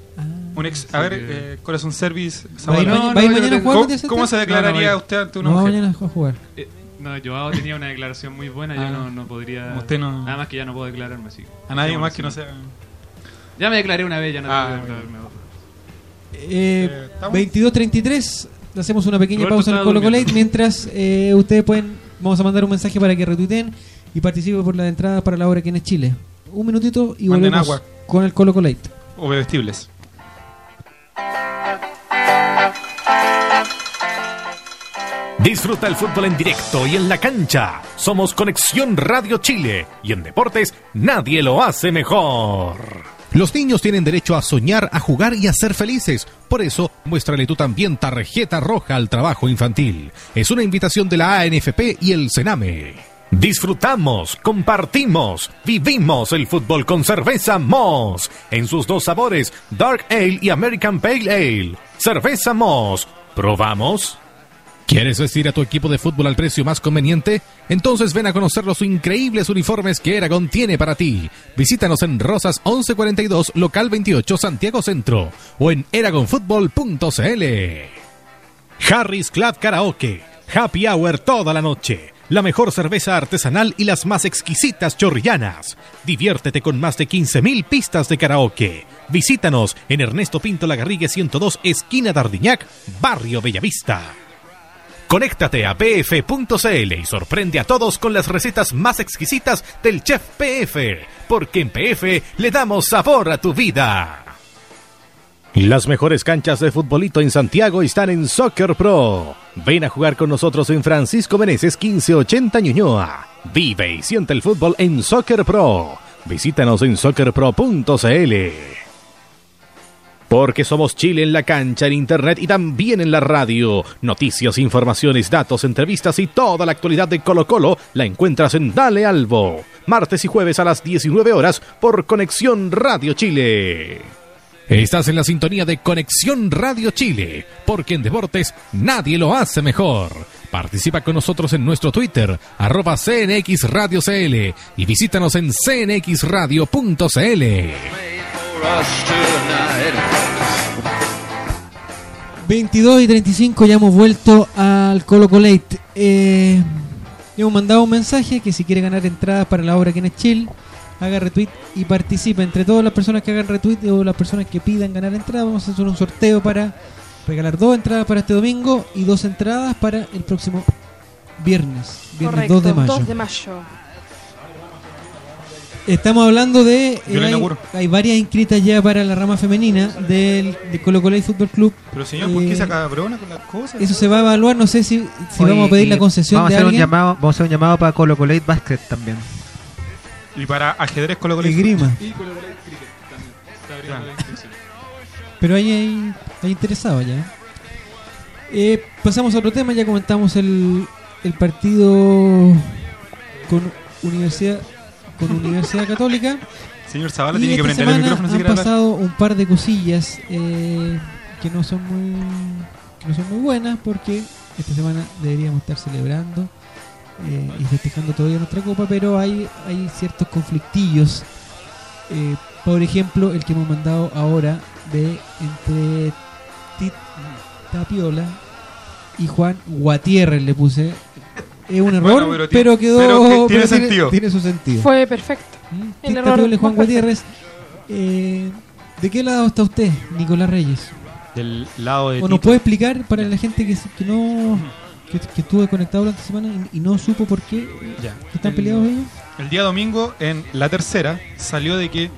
un ex, a ver, eh, Corazón Service, ¿Va a ir, Zavala. No, mañana- no, va a ir yo mañana a tengo- jugar ¿Cómo, Matías cómo se declararía usted ante una No, mujer? mañana a jugar. Eh, no, Joao tenía una declaración muy buena, yo Ah. no, no podría... Usted no- Nada más que ya no puedo declararme así. A nadie más que no sea... Ya me declaré una vez, ya no Ah, muy declararme otra. Eh, Eh, ¿estamos? 22.33, hacemos una pequeña Roberto pausa en el Colo. Colate mientras eh, ustedes pueden, vamos a mandar un mensaje para que retuiteen y participen por la entrada para la obra que en Chile. Un minutito y Manden volvemos agua. con el Colo Colate. O bebestibles. Disfruta el fútbol en directo y en la cancha. Somos Conexión Radio Chile y en deportes nadie lo hace mejor. Los niños tienen derecho a soñar, a jugar y a ser felices. Por eso, muéstrale tú también tarjeta roja al trabajo infantil. Es una invitación de la ANFP y el Sename. Disfrutamos, compartimos, vivimos el fútbol con cerveza Moss en sus dos sabores, Dark Ale y American Pale Ale. Cerveza Moss. ¿Probamos? ¿Quieres vestir a tu equipo de fútbol al precio más conveniente? Entonces ven a conocer los increíbles uniformes que Eragon tiene para ti. Visítanos en Rosas 1142, local 28, Santiago Centro o en eragonfutbol.cl. Harris Club Karaoke. Happy Hour toda la noche. La mejor cerveza artesanal y las más exquisitas chorrillanas. Diviértete con más de 15.000 pistas de karaoke. Visítanos en Ernesto Pinto Lagarrigue 102, esquina Dardiñac, Barrio Bellavista. Conéctate a pf.cl y sorprende a todos con las recetas más exquisitas del chef PF, porque en PF le damos sabor a tu vida. Las mejores canchas de futbolito en Santiago están en Soccer Pro. Ven a jugar con nosotros en Francisco Meneses 1580 Ñuñoa. Vive y siente el fútbol en Soccer Pro. Visítanos en soccerpro.cl. Porque somos Chile en la cancha, en internet y también en la radio. Noticias, informaciones, datos, entrevistas y toda la actualidad de Colo Colo la encuentras en Dale Albo. Martes y jueves a las 19 horas por Conexión Radio Chile. Estás en la sintonía de Conexión Radio Chile, porque en deportes nadie lo hace mejor. Participa con nosotros en nuestro Twitter, arroba CNX Radio CL, y visítanos en cnxradio.cl. 22 y 35 ya hemos vuelto al Colo Colate. Eh, hemos mandado un mensaje que si quiere ganar entradas para la obra que es Chill, haga retweet y participe. Entre todas las personas que hagan retweet o las personas que pidan ganar entradas, vamos a hacer un sorteo para regalar dos entradas para este domingo y dos entradas para el próximo viernes, viernes Correcto, 2 de mayo. 2 de mayo. Estamos hablando de. Yo la hay, inauguro. hay varias inscritas ya para la rama femenina del de Colo Colo Fútbol Club. Pero señor, ¿por qué Eh, se cabrona con las cosas? Eso se va a evaluar, no sé si, si Oye, vamos a pedir y la concesión vamos de a hacer un llamado Vamos a hacer un llamado para Colo Colate Basket también. Y para ajedrez con lo que de grima. Y el Colate Cricket también. Está la. Pero ahí hay, hay interesado ya. Eh, pasamos a otro tema, ya comentamos el, el partido con Universidad con Universidad Católica. Señor Zavala y tiene que prender el micrófono si han hablar. pasado un par de cosillas eh, que no son muy que no son muy buenas porque esta semana deberíamos estar celebrando eh, y festejando todavía nuestra copa, pero hay hay ciertos conflictillos. Eh, por ejemplo, el que hemos mandado ahora de entre Tit Tapiola y Juan Guatierrez le puse. Es un error, Bueno, pero quedó. pero que tiene pero sentido. Tiene su sentido. Fue perfecto. ¿Mm? el error Juan. Gutiérrez. Eh, ¿De qué lado está usted, Nicolás Reyes? Del lado de ¿O nos Tito. puede explicar para la gente que, que no que, que estuvo conectado durante la semana y, y no supo por qué Ya. están El- peleados ellos? El día domingo, en la tercera, salió de que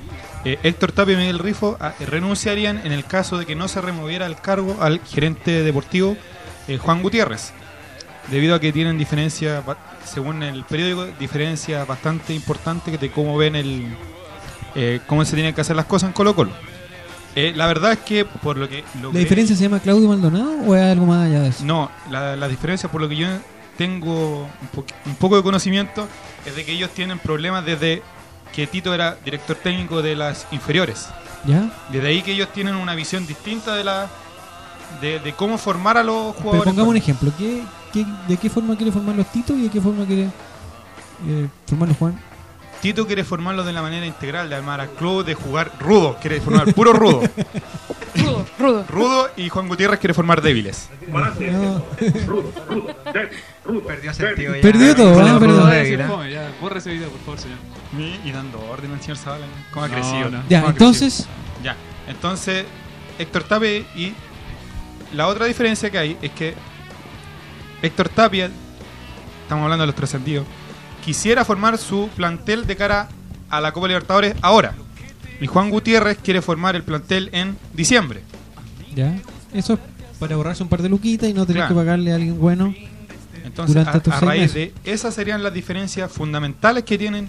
eh, Héctor Tapia y Miguel Rifo ah, renunciarían en el caso de que no se removiera el cargo al gerente deportivo eh, Juan Gutiérrez, debido a que tienen diferencias, según el periódico, diferencias bastante importantes de cómo ven el eh, cómo se tienen que hacer las cosas en Colo Colo. Eh, la verdad es que por lo que ¿La diferencia se llama Claudio Maldonado o es algo más allá de eso? no, la, la diferencia por lo que yo tengo un, po- un poco de conocimiento es de que ellos tienen problemas desde que Tito era director técnico de las inferiores. ¿Ya? Desde ahí que ellos tienen una visión distinta de la de, de cómo formar a los Pero jugadores. pongamos un ejemplo. ¿Qué, qué, de qué forma quiere formar los Titos y de qué forma quiere eh, formarlos Juan? Tito quiere formarlos de la manera integral, de armar al club, de jugar rudo, quiere formar puro rudo. Rudo, rudo. Rudo y Juan Gutiérrez quiere formar débiles. No. Perdió sentido ya. Perdió todo, rudo débil, ¿eh? ya, video, por favor, señor. Y, dando orden al señor Zavala. ¿Cómo ha No, crecido? no. Ya, ¿Cómo ha entonces, crecido? Ya, entonces Héctor Tapia y la otra diferencia que hay es que Héctor Tapia, estamos hablando de los trascendidos, quisiera formar su plantel de cara a la Copa Libertadores ahora. Y Juan Gutiérrez quiere formar el plantel en diciembre. ya. Eso es para ahorrarse un par de luquitas y no tener Claro. que pagarle a alguien bueno. Entonces, Durante a, estos a seis raíz meses. de esas serían las diferencias fundamentales que tienen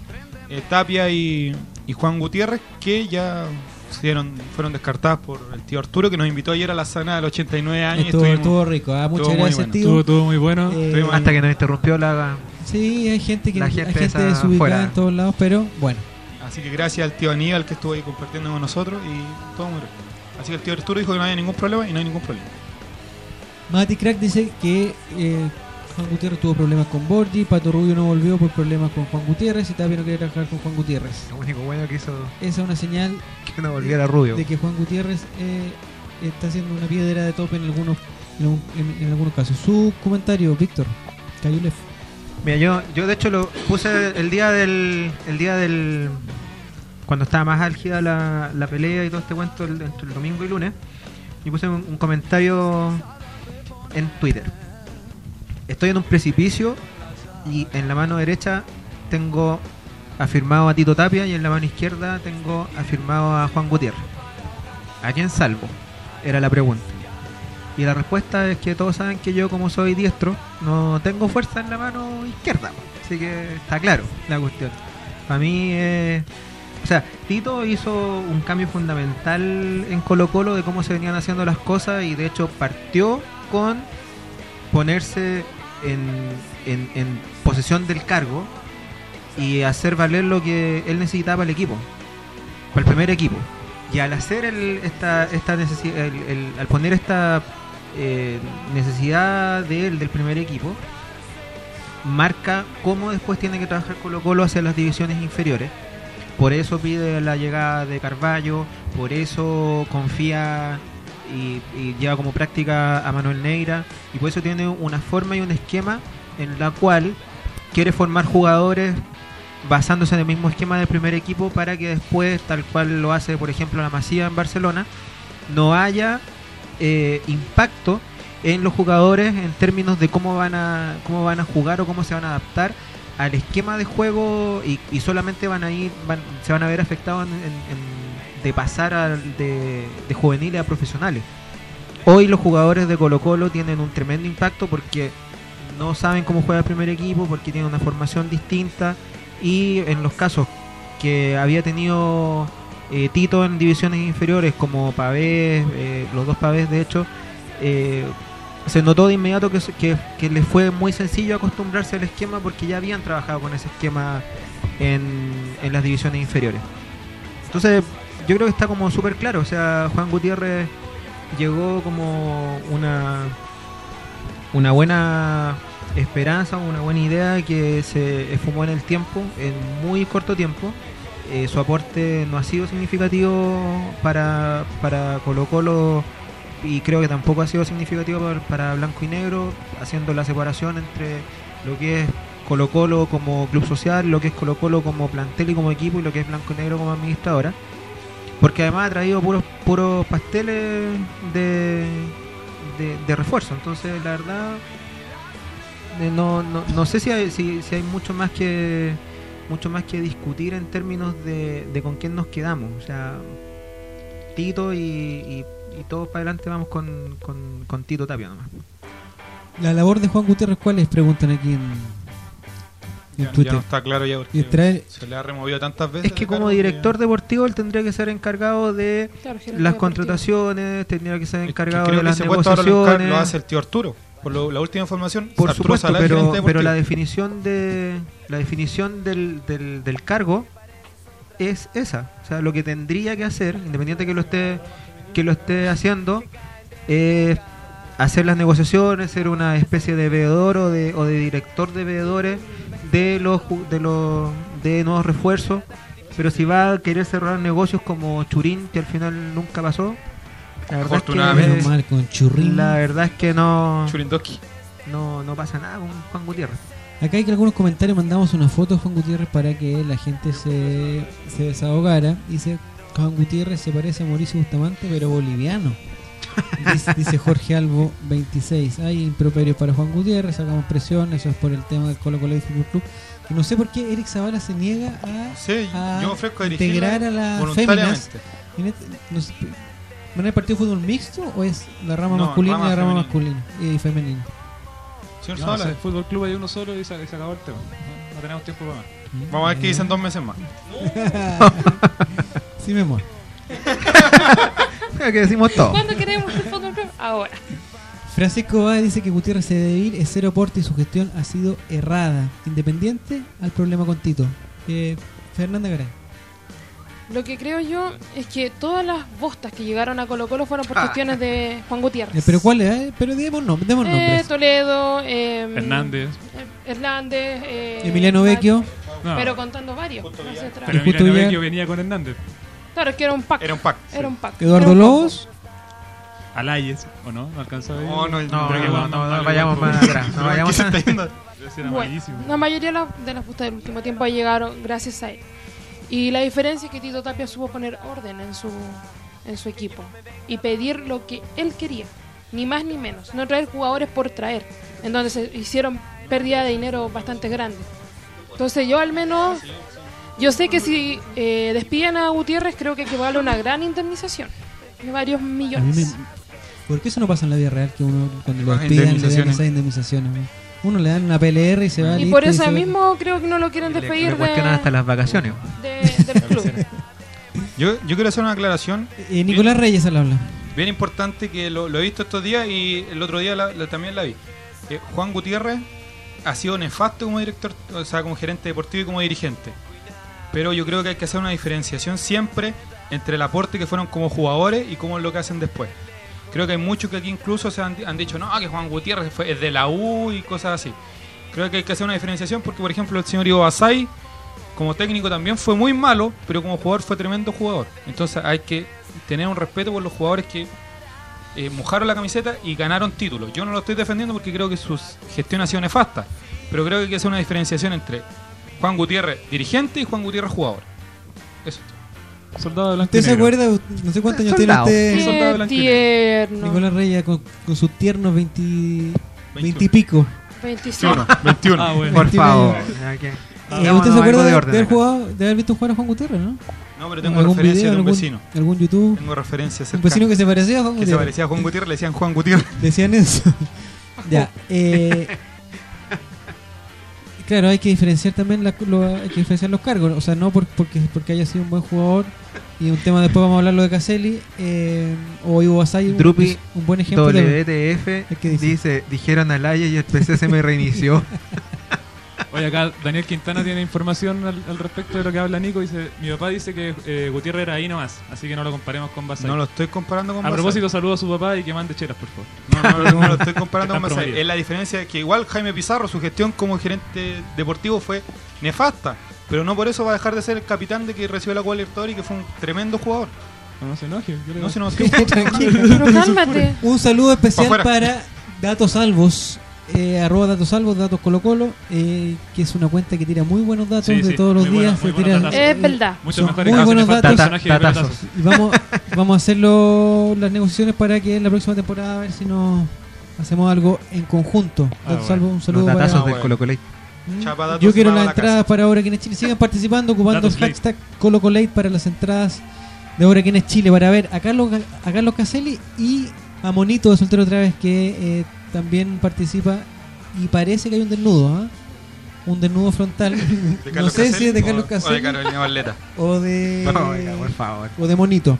eh, Tapia y, y Juan Gutiérrez, que ya se dieron- fueron descartadas por el tío Arturo, que nos invitó ayer a la sana de los 89 años. Estuvo, rico. Ah, muchas estuvo gracias, bueno. tío. Estuvo, estuvo muy bueno. Eh, Hasta que nos interrumpió la. sí, hay gente que La hay gente gente esa desubicada fuera. en todos lados, pero bueno. Así que gracias al tío Aníbal que estuvo ahí compartiendo con nosotros y todo muy rico. Así que el tío Arturo dijo que no había ningún problema y no hay ningún problema. Mati Crack dice que eh, Juan Gutiérrez tuvo problemas con Borgi, Pato Rubio no volvió por problemas con Juan Gutiérrez y Tapia no quiere trabajar con Juan Gutiérrez. Lo único bueno que hizo Esa es una señal que no volviera rubio. de que Juan Gutiérrez eh, está haciendo una piedra de tope en algunos en, algún- en- en algunos casos. Su comentario, Víctor Cayulef. Mira, yo, yo de hecho lo puse el día del. El día del. Cuando estaba más álgida la, la pelea y todo este cuento el- entre el domingo y lunes. Y puse un, un comentario en Twitter. Estoy en un precipicio y en la mano derecha tengo afirmado a Tito Tapia y en la mano izquierda tengo afirmado a Juan Gutiérrez. ¿A quién salvo? Era la pregunta. Y la respuesta es que todos saben que yo, como soy diestro, no tengo fuerza en la mano izquierda. Así que está claro la cuestión. Para mí, eh, o sea, Tito hizo un cambio fundamental en Colo Colo de cómo se venían haciendo las cosas y de hecho partió con ponerse en, en, en posesión del cargo y hacer valer lo que él necesitaba el equipo, para el primer equipo. Y al hacer el, esta, esta el- al poner esta eh, necesidad de él, del primer equipo, marca cómo después tiene que trabajar Colo Colo hacia las divisiones inferiores. Por eso pide la llegada de Carballo, por eso confía y, y lleva como práctica a Manuel Neira, y por eso tiene una forma y un esquema en la cual quiere formar jugadores basándose en el mismo esquema del primer equipo para que después, tal cual lo hace por ejemplo la Masía en Barcelona, no haya eh, impacto en los jugadores en términos de cómo van a cómo van a jugar o cómo se van a adaptar al esquema de juego y, solamente van a ir van- se van a ver afectados en- de pasar de, de juveniles a profesionales. Hoy los jugadores de Colo Colo tienen un tremendo impacto porque no saben cómo juega el primer equipo porque tienen una formación distinta y en los casos que había tenido eh, Tito en divisiones inferiores como Pavés, eh, los dos Pavés de hecho, eh, se notó de inmediato que, que les fue muy sencillo acostumbrarse al esquema porque ya habían trabajado con ese esquema en, en las divisiones inferiores. Entonces yo creo que está como súper claro, o sea, Juan Gutiérrez llegó como una una buena esperanza, una buena idea que se esfumó en el tiempo, en muy corto tiempo. Eh, su aporte no ha sido significativo para, para Colo Colo y creo que tampoco ha sido significativo para, Blanco y Negro, haciendo la separación entre lo que es Colo Colo como club social, lo que es Colo Colo como plantel y como equipo y lo que es Blanco y Negro como administradora. Porque además ha traído puros, pasteles de, de, refuerzo. Entonces, la verdad, no, no, no sé si hay, si, si hay mucho más que mucho más que discutir en términos de, de con quién nos quedamos. O sea, Tito y, y, y todos para adelante vamos con, con, con Tito Tapia nomás. La labor de Juan Gutiérrez, ¿cuál es? Preguntan aquí en, en Ya, Twitter. ya no está claro ya porque trae- se le ha removido tantas veces. Es que como director deportivo él tendría que ser encargado de Claro, las deportivo. contrataciones, tendría que ser Es que encargado de que las lo, encar- negociaciones. lo hace el tío Arturo. Por lo- la última información, Por Arturo supuesto, pero, pero la definición de la definición del, del, del cargo es esa. O sea, lo que tendría que hacer, independiente que lo esté que lo esté haciendo, es hacer las negociaciones, ser una especie de veedor o de, o de director de veedores de los de los de nuevos refuerzos. Pero si va a querer cerrar negocios como Churín, que al final nunca pasó, la verdad es que, Afortunadamente. Mal con churrín. la verdad es que no, Churindoski. no, no pasa nada con Juan Gutiérrez. Acá hay que algunos comentarios, mandamos una foto de Juan Gutiérrez para que la gente se, se desahogara. Dice, Juan Gutiérrez se parece a Mauricio Bustamante, pero boliviano. Dice, dice Jorge Albo 26. Hay improperios para Juan Gutiérrez, sacamos presión, eso es por el tema del Colo Colo y Fútbol Club. Y no sé por qué Eric Zavala se niega a, Sí, a yo me ofrezco a dirigirla integrar a las féminas. este- no sé, ¿Van a partido de fútbol mixto o es la rama No, masculina rama y la rama femenina. masculina y femenina? Señor No, si el Fútbol Club hay uno solo y se, se acabó el tema. No, no tenemos tiempo para más. vamos a ver qué dicen dos meses más. sí, me muero. que decimos todo. ¿Cuándo queremos el fútbol club? Ahora. Francisco Báez dice que Gutiérrez se debe ir, es cero aporte y su gestión ha sido errada. Independiente al problema con Tito. Eh, Fernanda Garay. Lo que creo yo es que todas las bostas que llegaron a Colo Colo fueron por cuestiones de Juan Gutiérrez. Eh, pero cuál es? Eh, pero demos, nom- demos Eh, nombres. Toledo, eh, Hernández. eh, Hernández, eh, Emiliano Vecchio. No, Pero contando varios. atrás. pero justo Emiliano Vecchio venía con Hernández. Claro, es que era un pack. Era un pack. Era un pack. Eduardo un Lobos. Alayes, ¿o no? ¿No alcanzaba a ver? No, no, No, Creo que no, no, más no, vayamos más atrás. No vayamos amarillísimo. la mayoría de la- de las bustas del último tiempo llegaron gracias a él. Y la diferencia es que Tito Tapia supo poner orden en su, en su equipo y pedir lo que él quería, ni más ni menos. No traer jugadores por traer, en donde se hicieron pérdida de dinero bastante grande. Entonces yo al menos, yo sé que si eh, despiden a Gutiérrez creo que equivale a una gran indemnización de varios A mí millones. me- ¿Por qué eso no pasa en la vida real? Que uno cuando lo Más despidan le dan indemnizaciones. esas indemnizaciones. ¿no? Uno le dan una PLR y se va. Y por y eso va. mismo creo que no lo quieren Le, despedir le de- hasta las vacaciones. de- del club. Yo, yo quiero hacer una aclaración Eh, Nicolás Reyes al habla. bien importante que lo, lo he visto estos días y el otro día la- la- también la vi. Eh, Juan Gutiérrez ha sido nefasto como director, o sea, como gerente deportivo y como dirigente. Pero yo creo que hay que hacer una diferenciación siempre entre el aporte que fueron como jugadores y como lo que hacen después. Creo que hay muchos que aquí incluso se han, han dicho, no, que Juan Gutiérrez fue, es de la U y cosas así. Creo que hay que hacer una diferenciación porque, por ejemplo, el señor Ivo Basay, como técnico también fue muy malo, pero como jugador fue tremendo jugador. Entonces hay que tener un respeto por los jugadores que eh, mojaron la camiseta y ganaron títulos. Yo no lo estoy defendiendo porque creo que su gestión ha sido nefasta, pero creo que hay que hacer una diferenciación entre Juan Gutiérrez dirigente y Juan Gutiérrez jugador. Eso. Soldado de blanco y ¿Usted se negro. acuerda? No sé cuántos años Soldado. tiene usted, soldado Qué blanco y tierno. Nicolás Reyes, con, con sus tiernos 20, 20 y 21. pico. 25. 21. Ah, bueno. Por 21 favor. Eh, Hagámonos ¿Usted se acuerda de, orden haber acá. jugado, de haber visto jugar a Juan Gutiérrez, no? No, pero tengo ¿Algún referencia video, de un algún, vecino. algún YouTube? Tengo referencias Un vecino que se parecía a Juan que se Gutiérrez. parecía a Juan Gutiérrez, le decían Juan Gutiérrez. Decían eso. ya. Eh, claro, hay que diferenciar también la- lo- hay que diferenciar los cargos. O sea, no por- porque, porque haya sido un buen jugador. Y un tema después vamos a hablar lo de Caselli. Eh, o Ivo Basay, un, un buen ejemplo. de- WTF ¿Qué dice? dice, dijeron al Aya y el PC se me reinició. Oye, acá Daniel Quintana tiene información al, al respecto de lo que habla Nico. Dice, mi papá dice que eh, Gutiérrez era ahí nomás, así que no lo comparemos con Basay. No lo estoy comparando con a Basay. propósito, saludo a su papá y que mande chelas, por favor. No, no, no, no lo estoy comparando con Basay. Es la diferencia de que igual Jaime Pizarro, su gestión como gerente deportivo fue nefasta. Pero no por eso va a dejar de ser el capitán de que recibió la Copa Libertadores y que fue un tremendo jugador. No, no se enoje. yo le- No se nos Tranquilo. Pero cálmate. Un saludo especial Pa' afuera. para Datos Salvos. Eh, arroba datos salvos, datos colo colo, eh, que es una cuenta que tira muy buenos datos Sí, de sí, todos los días. se. Es verdad. Mucho Son mejor muy buenos datos. Y vamos, vamos a hacerlo las negociaciones para que en la próxima temporada a ver si nos hacemos algo en conjunto. Ah, Datos bueno. Salvos, un Los saludo datazos para. Del bueno. Colo Colate. Mm. Chapa Yo quiero las la entradas casa. para ahora quienes Chile. Sigan participando ocupando Datos el hashtag ColoColate para las entradas de ahora quienes Chile para ver a Carlos, a Carlos Caselli y a Monito de Soltero otra vez que eh, también participa y parece que hay un desnudo, ¿ah? Un desnudo frontal. ¿De no sé si Caselli es de Carlos O de Caselli Carolina Barleta. o de Oiga, por favor. o de Monito.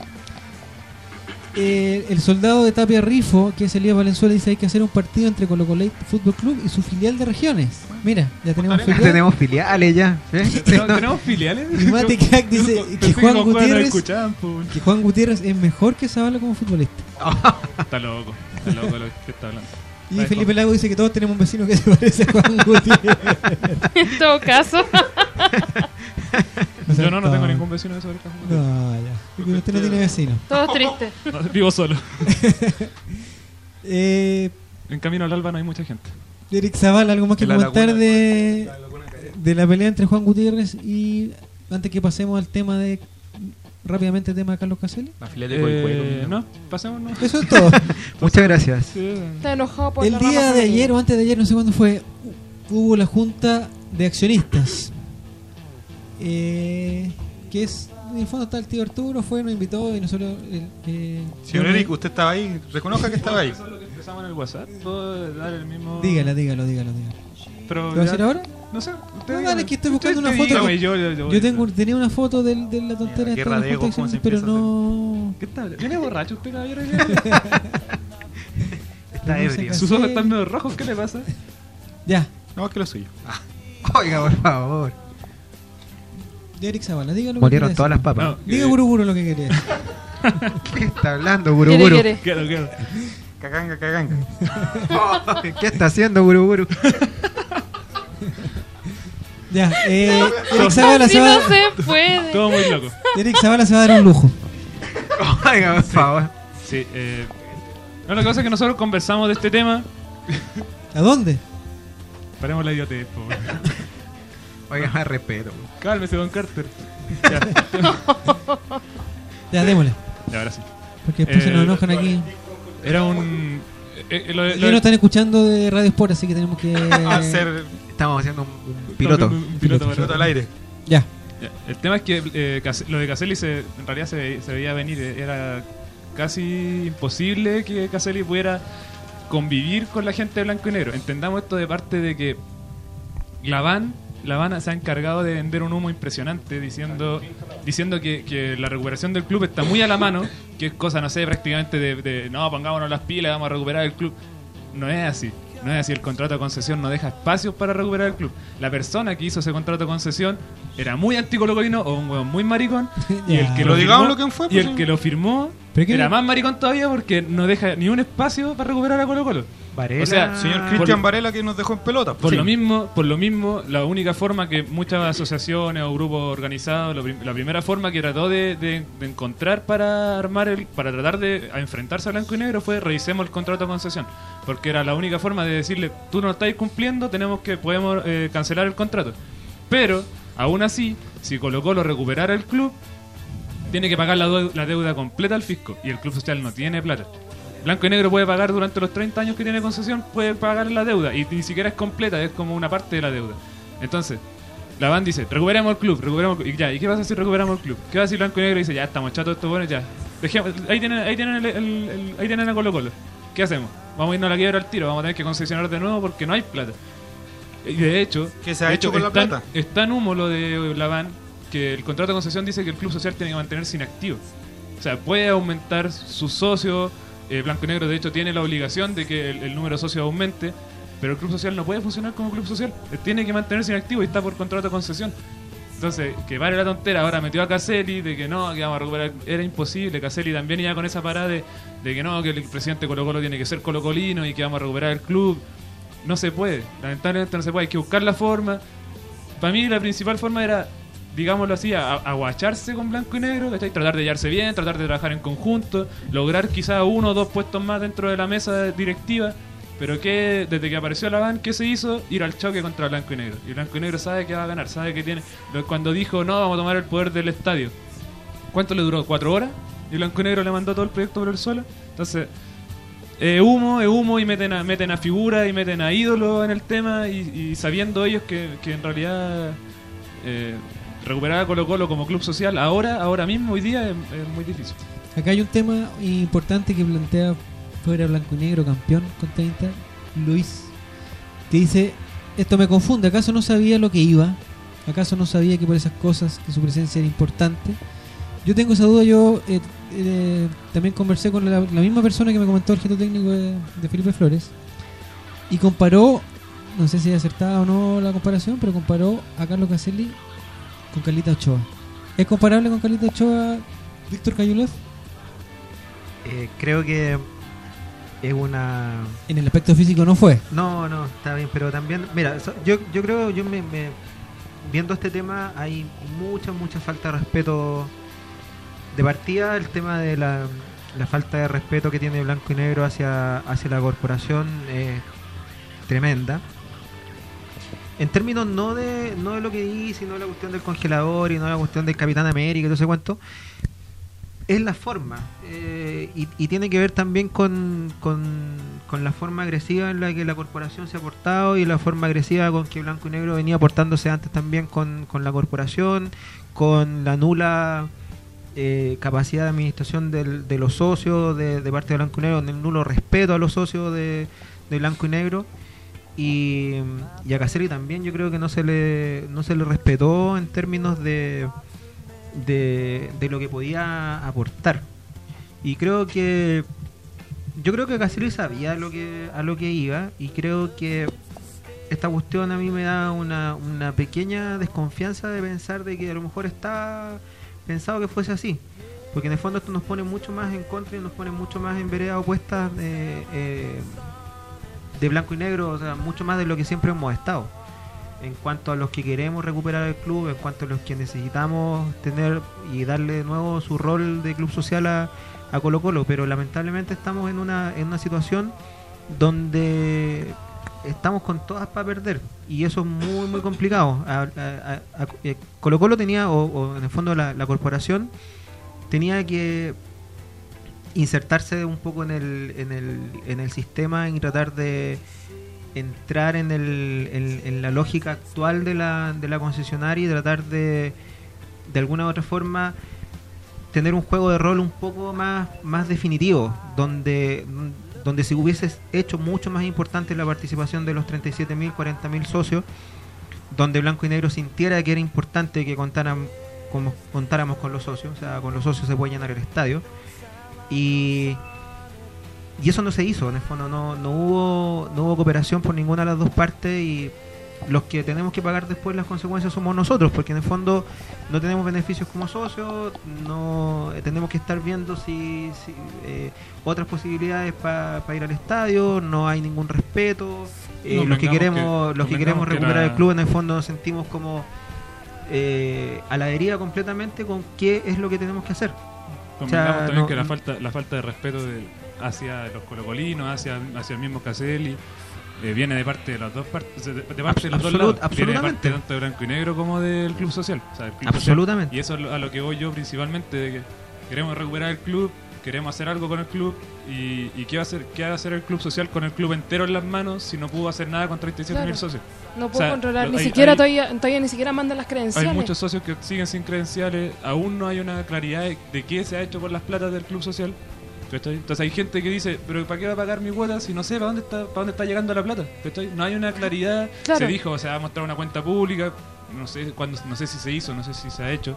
eh, el soldado de Tapia Rifo, que es Elías Valenzuela, dice hay que hacer un partido entre Colo Colo Fútbol Club y su filial de regiones. Mira, ya tenemos Ya filial. tenemos filiales ya. ¿eh? ¿Tenemos, tenemos filiales? Y Mati Crack dice que Juan Gutiérrez que Juan Gutiérrez es mejor que Zavala como futbolista. Está loco, está loco lo que está hablando. Y Felipe Lago dice que todos tenemos un vecino que se parece a Juan Gutiérrez. En todo caso. Yo no, no tengo ningún vecino de sobre el campo. No, ya. Porque usted no tiene vecino. Todo triste. No, vivo solo. Eh, En camino al alba no hay mucha gente. Eric Zavala, ¿algo más que la comentar laguna. de, de la pelea entre Juan Gutiérrez y antes que pasemos al tema de rápidamente el tema de Carlos Caselli? Eh, no, pasemos, no. Eso es todo. Muchas gracias. Está enojado por el la día rama de ayer o antes de ayer, no sé cuándo fue, hubo la junta de accionistas. Eh, que es, en el fondo está el tío Arturo, fue, nos invitó y nosotros... el- eh, Señor bueno, Eric, usted estaba ahí. Reconozca que estaba ahí. Eso es lo que empezamos en el WhatsApp. Puedo dar el mismo. Dígala, dígalo, dígalo, dígalo. Pero ¿Lo va a decir ahora? No sé. Usted No, dale, que estoy buscando una foto dígame, que- yo, yo, yo Yo tengo, tenía una foto del- de, la tontera Mira, esta guerra de junta cómo se pero no... ¿Qué está? ¿Viene borracho usted, caballero? Está ebrio. Sus ojos están medio rojos, ¿qué le pasa? Ya, No, es que lo suyo. Ah, Oiga, por favor. de Eric Zavala, dígalo. lo que Molieron quería todas las papas. No, Diga eh, Buruburu lo que quería. ¿Qué está hablando, quiere. Quiero, quiero. caganga, caganga. ¿Qué está haciendo Buruburu? Ya, eh, Eric Zavala se va, no se puede. Todo muy loco. Eric Zavala se va a dar un lujo. Oiga, por favor. Sí, eh. No, lo que pasa es que nosotros conversamos de este tema. ¿A dónde? Paremos la idiotez, po. Oiga, más respeto. Cálmese, Don Carter. Ya, Ya, démosle. ya, ahora sí. Porque después se nos Eh, enojan aquí. Era un. Eh, eh, lo, de- lo Ellos no están escuchando de Radio Sport, así que tenemos que. Hacer Estamos haciendo un, un piloto. Un piloto, piloto al aire. Ya. Ya, El tema es que eh, lo de Caselli se, en realidad se, ve- se veía venir. eh, Era casi imposible que Caselli pudiera convivir con la gente de blanco y negro. Entendamos esto de parte de que la van, la van se ha encargado de vender un humo impresionante diciendo diciendo que, que la recuperación del club está muy a la mano, que es cosa, no sé, prácticamente de, de, no, pongámonos las pilas, vamos a recuperar el club. No es así. No es así, el contrato de concesión no deja espacios para recuperar el club. La persona que hizo ese contrato de concesión era muy anticolocolino o un hueón muy maricón. Y el que lo digamos firmó, lo que fue, y pues, el que lo firmó ¿Pero qué era más maricón todavía porque no deja ni un espacio para recuperar a Colo Colo. Varela. O sea, Señor por- Cristian Varela que nos dejó en pelota. Por Sí. lo mismo, por lo mismo, la única forma que muchas asociaciones o grupos organizados, prim- la primera forma que trató de, de- de encontrar para armar el, para tratar de enfrentarse a blanco y negro fue revisemos el contrato de concesión, porque era la única forma de decirle tú no estáis cumpliendo, tenemos que podemos eh, cancelar el contrato. Pero aún así, si Colo Colo recuperara el club, tiene que pagar la, la deuda completa al fisco y el club social no tiene plata. Blanco y Negro puede pagar durante los 30 años que tiene concesión, puede pagar la deuda y ni siquiera es completa, es como una parte de la deuda. Entonces, la van dice, recuperemos el club, recuperemos el club. Y ya, ¿y qué pasa si recuperamos el club? ¿Qué va a decir Blanco y Negro? Dice, ya estamos chatos estos buenos, ya. Dejemos, ahí tienen, ahí tienen, el, el- el- ahí tienen a Colo Colo. ¿Qué hacemos? Vamos a irnos a la quiebra al tiro, vamos a tener que concesionar de nuevo porque no hay plata. Y de hecho, ¿Qué se ha de hecho con la es tan- plata? Es tan humo lo de la van que el contrato de concesión dice que el club social tiene que mantenerse inactivo. O sea, puede aumentar sus socios. Eh, Blanco y Negro, de hecho, tiene la obligación de que el, número de socios aumente. Pero el club social no puede funcionar como club social. Eh, Tiene que mantenerse inactivo y está por contrato de concesión. Entonces, que vale la tontera, ahora metió a Caselli de que no, que vamos a recuperar. Era imposible. Caselli también iba con esa parada de, de que no, que el presidente Colo Colo tiene que ser colocolino y que vamos a recuperar el club. No se puede. Lamentablemente no se puede. Hay que buscar la forma. Para mí, la principal forma era, digámoslo así, a- aguacharse con blanco y negro, ¿cachai? Tratar de hallarse bien, tratar de trabajar en conjunto, lograr quizá uno o dos puestos más dentro de la mesa directiva. Pero que desde que apareció la van, ¿qué se hizo? Ir al choque contra Blanco y Negro. Y Blanco y Negro sabe que va a ganar, sabe que tiene. Cuando dijo, no, vamos a tomar el poder del estadio. ¿Cuánto le duró? ¿Cuatro horas? Y Blanco y Negro le mandó todo el proyecto por el suelo. Entonces, es humo, es humo y meten a, meten a figuras y meten a ídolos en el tema y, sabiendo ellos que, que en realidad eh, recuperar a Colo Colo como club social ahora, ahora mismo, hoy día, es, muy difícil. Acá hay un tema importante que plantea fuera blanco y negro, campeón con 30, Luis, que dice, esto me confunde, ¿acaso no sabía lo que iba? ¿Acaso no sabía que por esas cosas, que su presencia era importante? Yo tengo esa duda, yo eh, eh, también conversé con la, misma persona que me comentó el jefe técnico de, de Felipe Flores y comparó, no sé si es acertada o no la comparación, pero comparó a Carlos Caselli con Carlita Ochoa. ¿Es comparable con Carlita Ochoa Víctor Cayulev? Eh, creo que es una En el aspecto físico no fue. No, no, está bien, pero también, mira, so- yo, yo creo, yo me, me- viendo este tema, hay mucha, mucha falta de respeto. De partida, el tema de la, la falta de respeto que tiene Blanco y Negro hacia, hacia la corporación es tremenda. En términos no de, no de lo que dice, sino de la cuestión del congelador y no de la cuestión del Capitán América y todo ese cuento, es la forma. eh, y, tiene que ver también con, con, la forma agresiva en la que la corporación se ha portado y la forma agresiva con que Blanco y Negro venía portándose antes también con, con la corporación, con la nula eh, capacidad de administración de los socios de, de parte de Blanco y Negro, el nulo respeto a los socios de, de Blanco y Negro. Y, a Caselli también yo creo que no se le, no se le respetó en términos de, de, lo que podía aportar. Y creo que yo creo que Caselli sabía lo que, a lo que iba y creo que esta cuestión a mí me da una, una pequeña desconfianza de pensar de que a lo mejor está pensado que fuese así. Porque en el fondo esto nos pone mucho más en contra y nos pone mucho más en veredas opuestas eh, de blanco y negro, o sea, mucho más de lo que siempre hemos estado. En cuanto a los que queremos recuperar el club, en cuanto a los que necesitamos tener y darle de nuevo su rol de club social a, a Colo Colo, pero lamentablemente estamos en una, en una situación donde estamos con todas para perder y eso es muy muy complicado. Eh, Colo Colo tenía, o, o en el fondo la corporación, tenía que insertarse un poco en el, en el, en el sistema y tratar de entrar en, el, en, la lógica actual de la, de la concesionaria y tratar de, de alguna u otra forma, tener un juego de rol un poco más, más definitivo, donde, donde se hubiese hecho mucho más importante la participación de los 37.000, 40.000 socios, donde Blanco y Negro sintiera que era importante que contaran, como, contáramos con los socios, o sea, con los socios se puede llenar el estadio. Y, y eso no se hizo, en el fondo no, no, hubo, no hubo cooperación por ninguna de las dos partes y los que tenemos que pagar después las consecuencias somos nosotros, porque en el fondo no tenemos beneficios como socios, no eh, tenemos que estar viendo si, si, eh, otras posibilidades para ir al estadio, no hay ningún respeto, eh, No, los que queremos que- los que queremos que recuperar la- el club en el fondo nos sentimos como eh, a la deriva completamente con qué es lo que tenemos que hacer. Sea, también no- que la falta, la falta de respeto de- hacia los colocolinos, hacia, hacia el mismo Caselli, eh, viene de parte de las dos partes, de, parte de los dos lados. Viene de parte tanto de Blanco y Negro como del Club Social. o sea, el Club Absolutamente. Social. Y eso es a lo que voy yo principalmente, de que queremos recuperar el club, queremos hacer algo con el club, y, y ¿qué, va a hacer, qué va a hacer el Club Social con el club entero en las manos si no pudo hacer nada con 37 mil Claro. socios? No O puedo sea, controlar, ni hay- siquiera hay- todavía, todavía ni siquiera mandan las credenciales. Hay muchos socios que siguen sin credenciales, aún no hay una claridad de, de qué se ha hecho con las platas del club social. Entonces hay gente que dice, pero ¿para qué va a pagar mi cuota si no sé para dónde está, para dónde está llegando la plata? No hay una claridad. Claro. Se dijo, se va a mostrar una cuenta pública, no sé cuándo, no sé si se hizo, no sé si se ha hecho.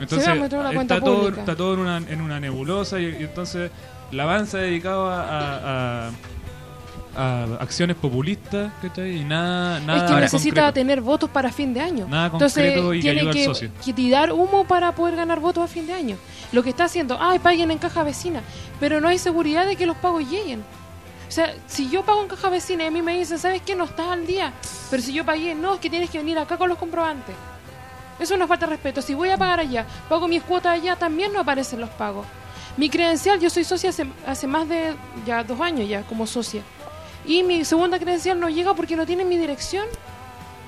Entonces está todo, está todo en una, en una nebulosa y, y entonces la avanza dedicado a, a- a- a acciones populistas, ¿cachai? Y nada, nada es que necesita concreto. tener votos para fin de año. Nada Entonces concreto y que tiene al que, socio. que tirar humo para poder ganar votos a fin de año. Lo que está haciendo, ay, paguen en caja vecina, pero no hay seguridad de que los pagos lleguen. O sea, si yo pago en caja vecina y a mí me dicen, ¿sabes qué? No estás al día. Pero si yo pagué, no, es que tienes que venir acá con los comprobantes. Eso no falta de respeto. Si voy a pagar allá, pago mis cuotas allá, también no aparecen los pagos. Mi credencial, yo soy socia hace, más de ya dos años ya como socia. Y mi segunda credencial no llega porque no tiene mi dirección,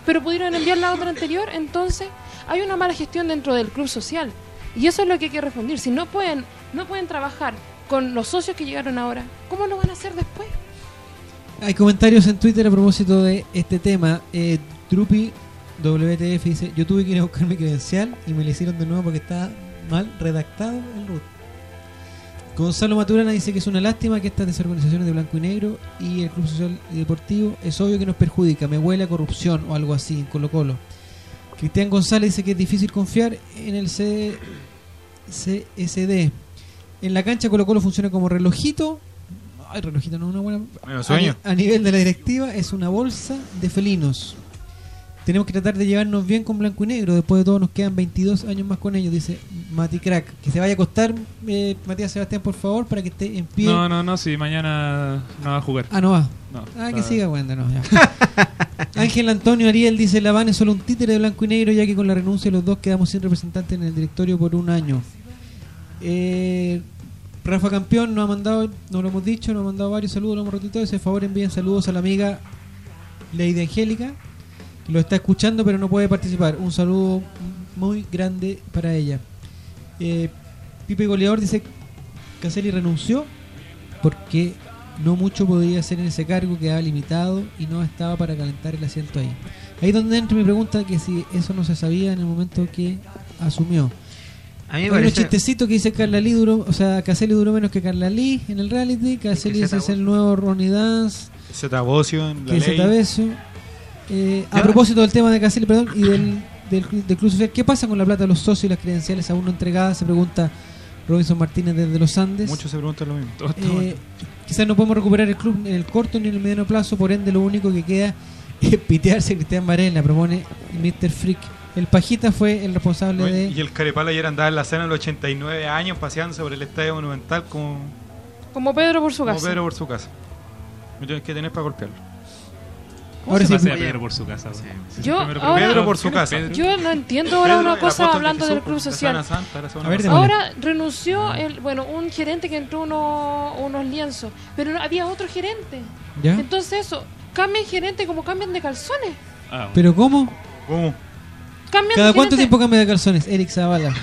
pero pudieron enviar la otra anterior. Entonces, hay una mala gestión dentro del club social. Y eso es lo que hay que responder. Si no pueden, no pueden trabajar con los socios que llegaron ahora, ¿cómo lo van a hacer después? Hay comentarios en Twitter a propósito de este tema. Eh, WTF dice: Yo tuve que ir a buscar mi credencial y me lo hicieron de nuevo porque está mal redactado el root. Gonzalo Maturana dice que es una lástima que estas desorganizaciones de blanco y negro y el Club Social y Deportivo es obvio que nos perjudica, me huele a corrupción o algo así en Colo Colo. Cristian González dice que es difícil confiar en el C CSD. En la cancha Colo Colo funciona como relojito. Ay, relojito no es una buena... Bueno, sueño. A nivel de la directiva es una bolsa de felinos. Tenemos que tratar de llevarnos bien con blanco y negro. Después de todo nos quedan 22 años más con ellos, dice Mati Crack. Que se vaya a acostar, eh, Matías Sebastián, por favor, para que esté en pie. No, no, no, si mañana no va a jugar. Ah, no va. No, Ah, que siga, bueno, no, ya. Ángel Antonio Ariel dice, La Van es solo un títere de blanco y negro, ya que con la renuncia de los dos quedamos sin representante en el directorio por un año. Eh, Rafa Campeón nos ha mandado, no lo hemos dicho, nos ha mandado varios saludos, lo hemos retitado. Dice, favor envíen saludos a la amiga Lady Angélica, lo está escuchando pero no puede participar. Un saludo muy grande para ella. Eh, Pipe Goleador dice, Caselli renunció porque no mucho podía hacer en ese cargo, quedaba limitado y no estaba para calentar el asiento ahí. Ahí es donde entra mi pregunta, que si eso no se sabía en el momento que asumió. A mí me Hay unos parece. chistecitos que dice Carla Lee duró, o sea, Caselli duró menos que Carla Lee en el reality, Caselli que ese es el nuevo Ronnie Dance, Z Bocio en la que es ley. Eh, a propósito del tema de Caselli, perdón, y del, del, cl- del Club Social, ¿qué pasa con la plata de los socios y las credenciales aún no entregadas? Se pregunta Robinson Martínez desde los Andes. Muchos se preguntan lo mismo. Eh, quizás no podemos recuperar el club en el corto ni en el mediano plazo, por ende lo único que queda es pitearse a Cristian Varela, propone Mr. Freak. El Pajita fue el responsable de... Y el Carepal ayer andaba en la cena a los 89 años paseándose por el estadio monumental como, Como Pedro por su como casa. Pedro por su casa. No tienes que tener para golpearlo. ¿Cómo Ahora se sí, pasea. Pedro por su casa? Sí, Yo primero- ahora- Pedro por su ¿Quién es casa. Yo no entiendo ahora Pedro, una cosa hablando del Club de Social. Santa, ver. Ahora renunció el, bueno, un gerente que entró uno- unos lienzos, pero no- había otro gerente. ¿Ya? Entonces eso, cambian gerente como cambian de calzones. Ah, bueno. ¿Pero cómo? ¿Cómo? Cambian ¿Cada de cuánto gerente. tiempo cambia de calzones? Eric Zavala.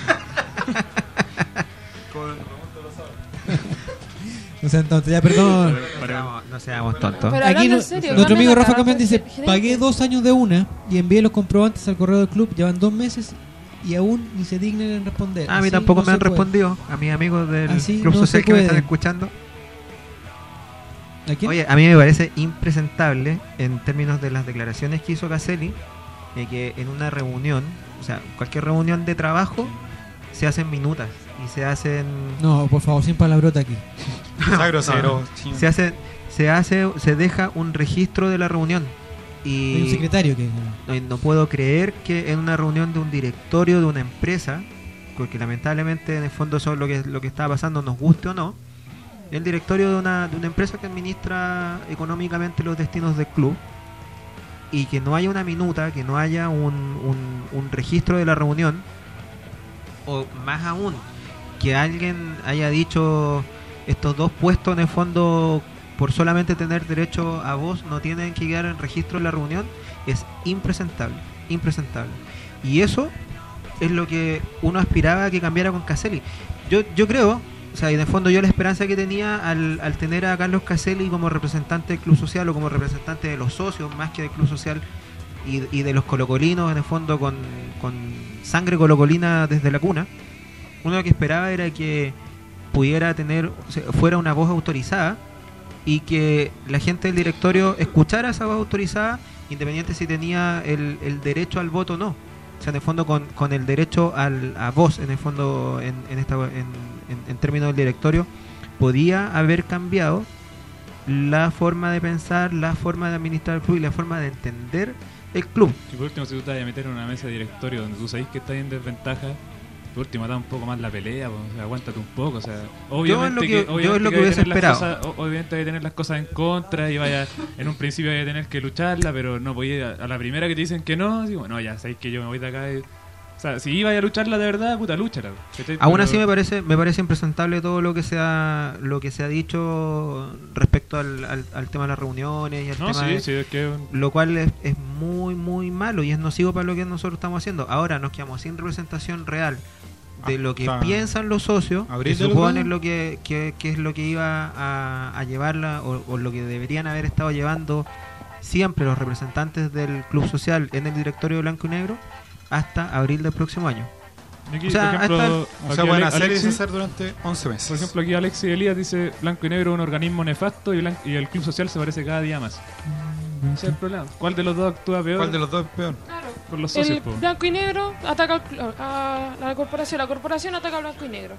o sea, entonces, ya perdón. No seamos, no seamos tontos. Pero Aquí no- en serio, nuestro amigo a Rafa Campeón dice, pagué dos años de una y envié los comprobantes al correo del club, llevan dos meses y aún ni se dignen en responder. A mí Así tampoco no me han puede. respondido. A mis amigos del Así Club no Social que me están escuchando. ¿A quién? Oye, a mí me parece impresentable en términos de las declaraciones que hizo Caselli, de que en una reunión, o sea, cualquier reunión de trabajo, se hacen minutas y se hacen No, por favor, sin palabrota aquí. Está grosero. no. se hace se hace se deja un registro de la reunión Hay un y secretario que... no, no puedo creer que en una reunión de un directorio de una empresa, porque lamentablemente en el fondo eso es lo que lo que está pasando, nos guste o no, el directorio de una, de una empresa que administra económicamente los destinos del club y que no haya una minuta, que no haya un, un, un registro de la reunión, o más aún, que alguien haya dicho estos dos puestos en el fondo por solamente tener derecho a voz no tienen que quedar en registro en la reunión, es impresentable, impresentable. Y eso es lo que uno aspiraba a que cambiara con Caselli. Yo, yo creo, o sea, y en el fondo yo la esperanza que tenía al, al tener a Carlos Caselli como representante del Club Social o como representante de los socios más que del Club Social y, y de los colocolinos en el fondo con, con sangre colocolina desde la cuna, uno que esperaba era que pudiera tener, fuera una voz autorizada y que la gente del directorio escuchara esa voz autorizada, independiente si tenía el, el derecho al voto o no. O sea, en el fondo con, con el derecho al, a voz, en el fondo, en, en, esta, en- en términos del directorio, podía haber cambiado la forma de pensar, la forma de administrar el club y la forma de entender el club. Y por último, si tú te vas a meter en una mesa de directorio donde tú sabes que estás en desventaja, por último da un poco más la pelea, sea, aguántate un poco, o sea, obviamente lo que- que, yo es obviamente lo que hubiese tener las esperado. cosas- o- obviamente hay que tener las cosas en contra y vaya, en un principio hay que tener que lucharla, pero no podía, a la primera que te dicen que no, digo, no, ya sabéis que yo me voy de acá y- o sea, si ibas a lucharla de verdad, puta, lúchala. Aún Pero- así me parece me parece impresentable todo lo que se ha lo que se ha dicho respecto al, al, al tema de las reuniones y al No, tema sí, de- sí, es que lo cual es, es muy muy malo y es nocivo para lo que nosotros estamos haciendo. Ahora nos quedamos sin representación real de lo que Hasta piensan los socios, que del otro supone año. lo que, que, que es lo que iba a, a llevarla o, o lo que deberían haber estado llevando siempre los representantes del club social en el directorio blanco y negro hasta abril del próximo año. aquí, O sea, por ejemplo, hasta O sea, aquí pueden hacer y deshacer durante 11 meses. Por ejemplo, aquí Alexis Elías dice Blanco y Negro es un organismo nefasto y, el Club Social se parece cada día más. Ese es el problema. ¿Cuál de los dos actúa peor? ¿Cuál de los dos es peor? Claro. Con los socios, El po. blanco y negro ataca al cl- a la corporación, la corporación ataca al blanco y negro.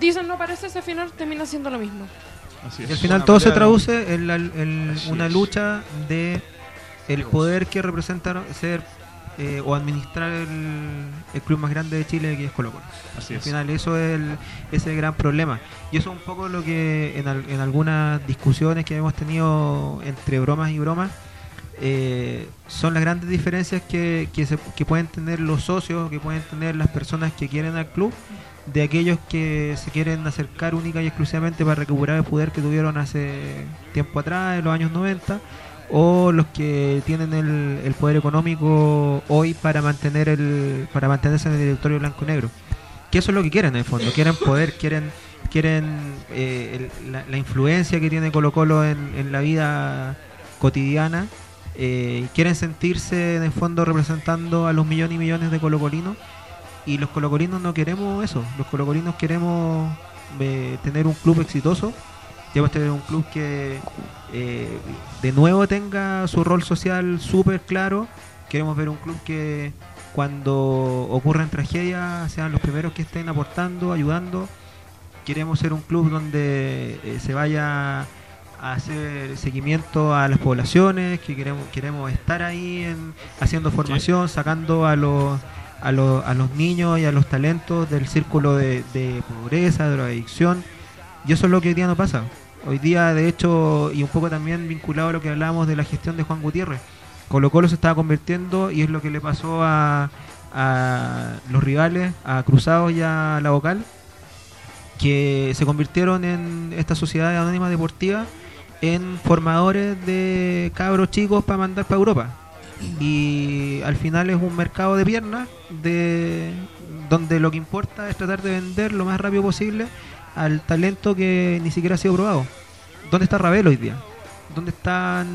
Dicen no parecerse, al final termina siendo lo mismo. Así Y es. al final Una todo se traduce en, la- en una es. lucha de el poder que representa ser eh, o administrar el, el club más grande de Chile que es Colo Colo. Así Al es. final eso es el, ese es el gran problema. Y eso es un poco lo que en, al- en algunas discusiones que hemos tenido entre bromas y bromas, eh, son las grandes diferencias que, que, se- que pueden tener los socios, que pueden tener las personas que quieren al club, de aquellos que se quieren acercar única y exclusivamente para recuperar el poder que tuvieron hace tiempo atrás, en los años 90, o los que tienen el, el poder económico hoy para mantener el para mantenerse en el directorio blanco y negro. Que eso es lo que quieren en el fondo. Quieren poder quieren quieren eh, el- la, la influencia que tiene Colo Colo en, en la vida cotidiana eh, quieren sentirse en el fondo representando a los millones y millones de colocolinos. Y los colocolinos no queremos eso. Los colocolinos queremos eh, tener un club exitoso. Queremos tener un club que eh, de nuevo tenga su rol social súper claro. Queremos ver un club que cuando ocurran tragedias sean los primeros que estén aportando, ayudando. Queremos ser un club donde se vaya a hacer seguimiento a las poblaciones, que queremos queremos estar ahí en, haciendo formación, sacando a los a los, a los niños y a los talentos del círculo de, de pobreza, de la adicción. Y eso es lo que hoy día no pasa. Hoy día, de hecho, y un poco también vinculado a lo que hablábamos de la gestión de Juan Gutiérrez, Colo Colo se estaba convirtiendo y es lo que le pasó a, a los rivales, a Cruzados y a la Vocal, que se convirtieron en esta sociedad anónima deportiva en formadores de cabros chicos para mandar para Europa. Y al final es un mercado de piernas de donde lo que importa es tratar de vender lo más rápido posible al talento que ni siquiera ha sido probado. ¿Dónde está Ravel hoy día? ¿Dónde están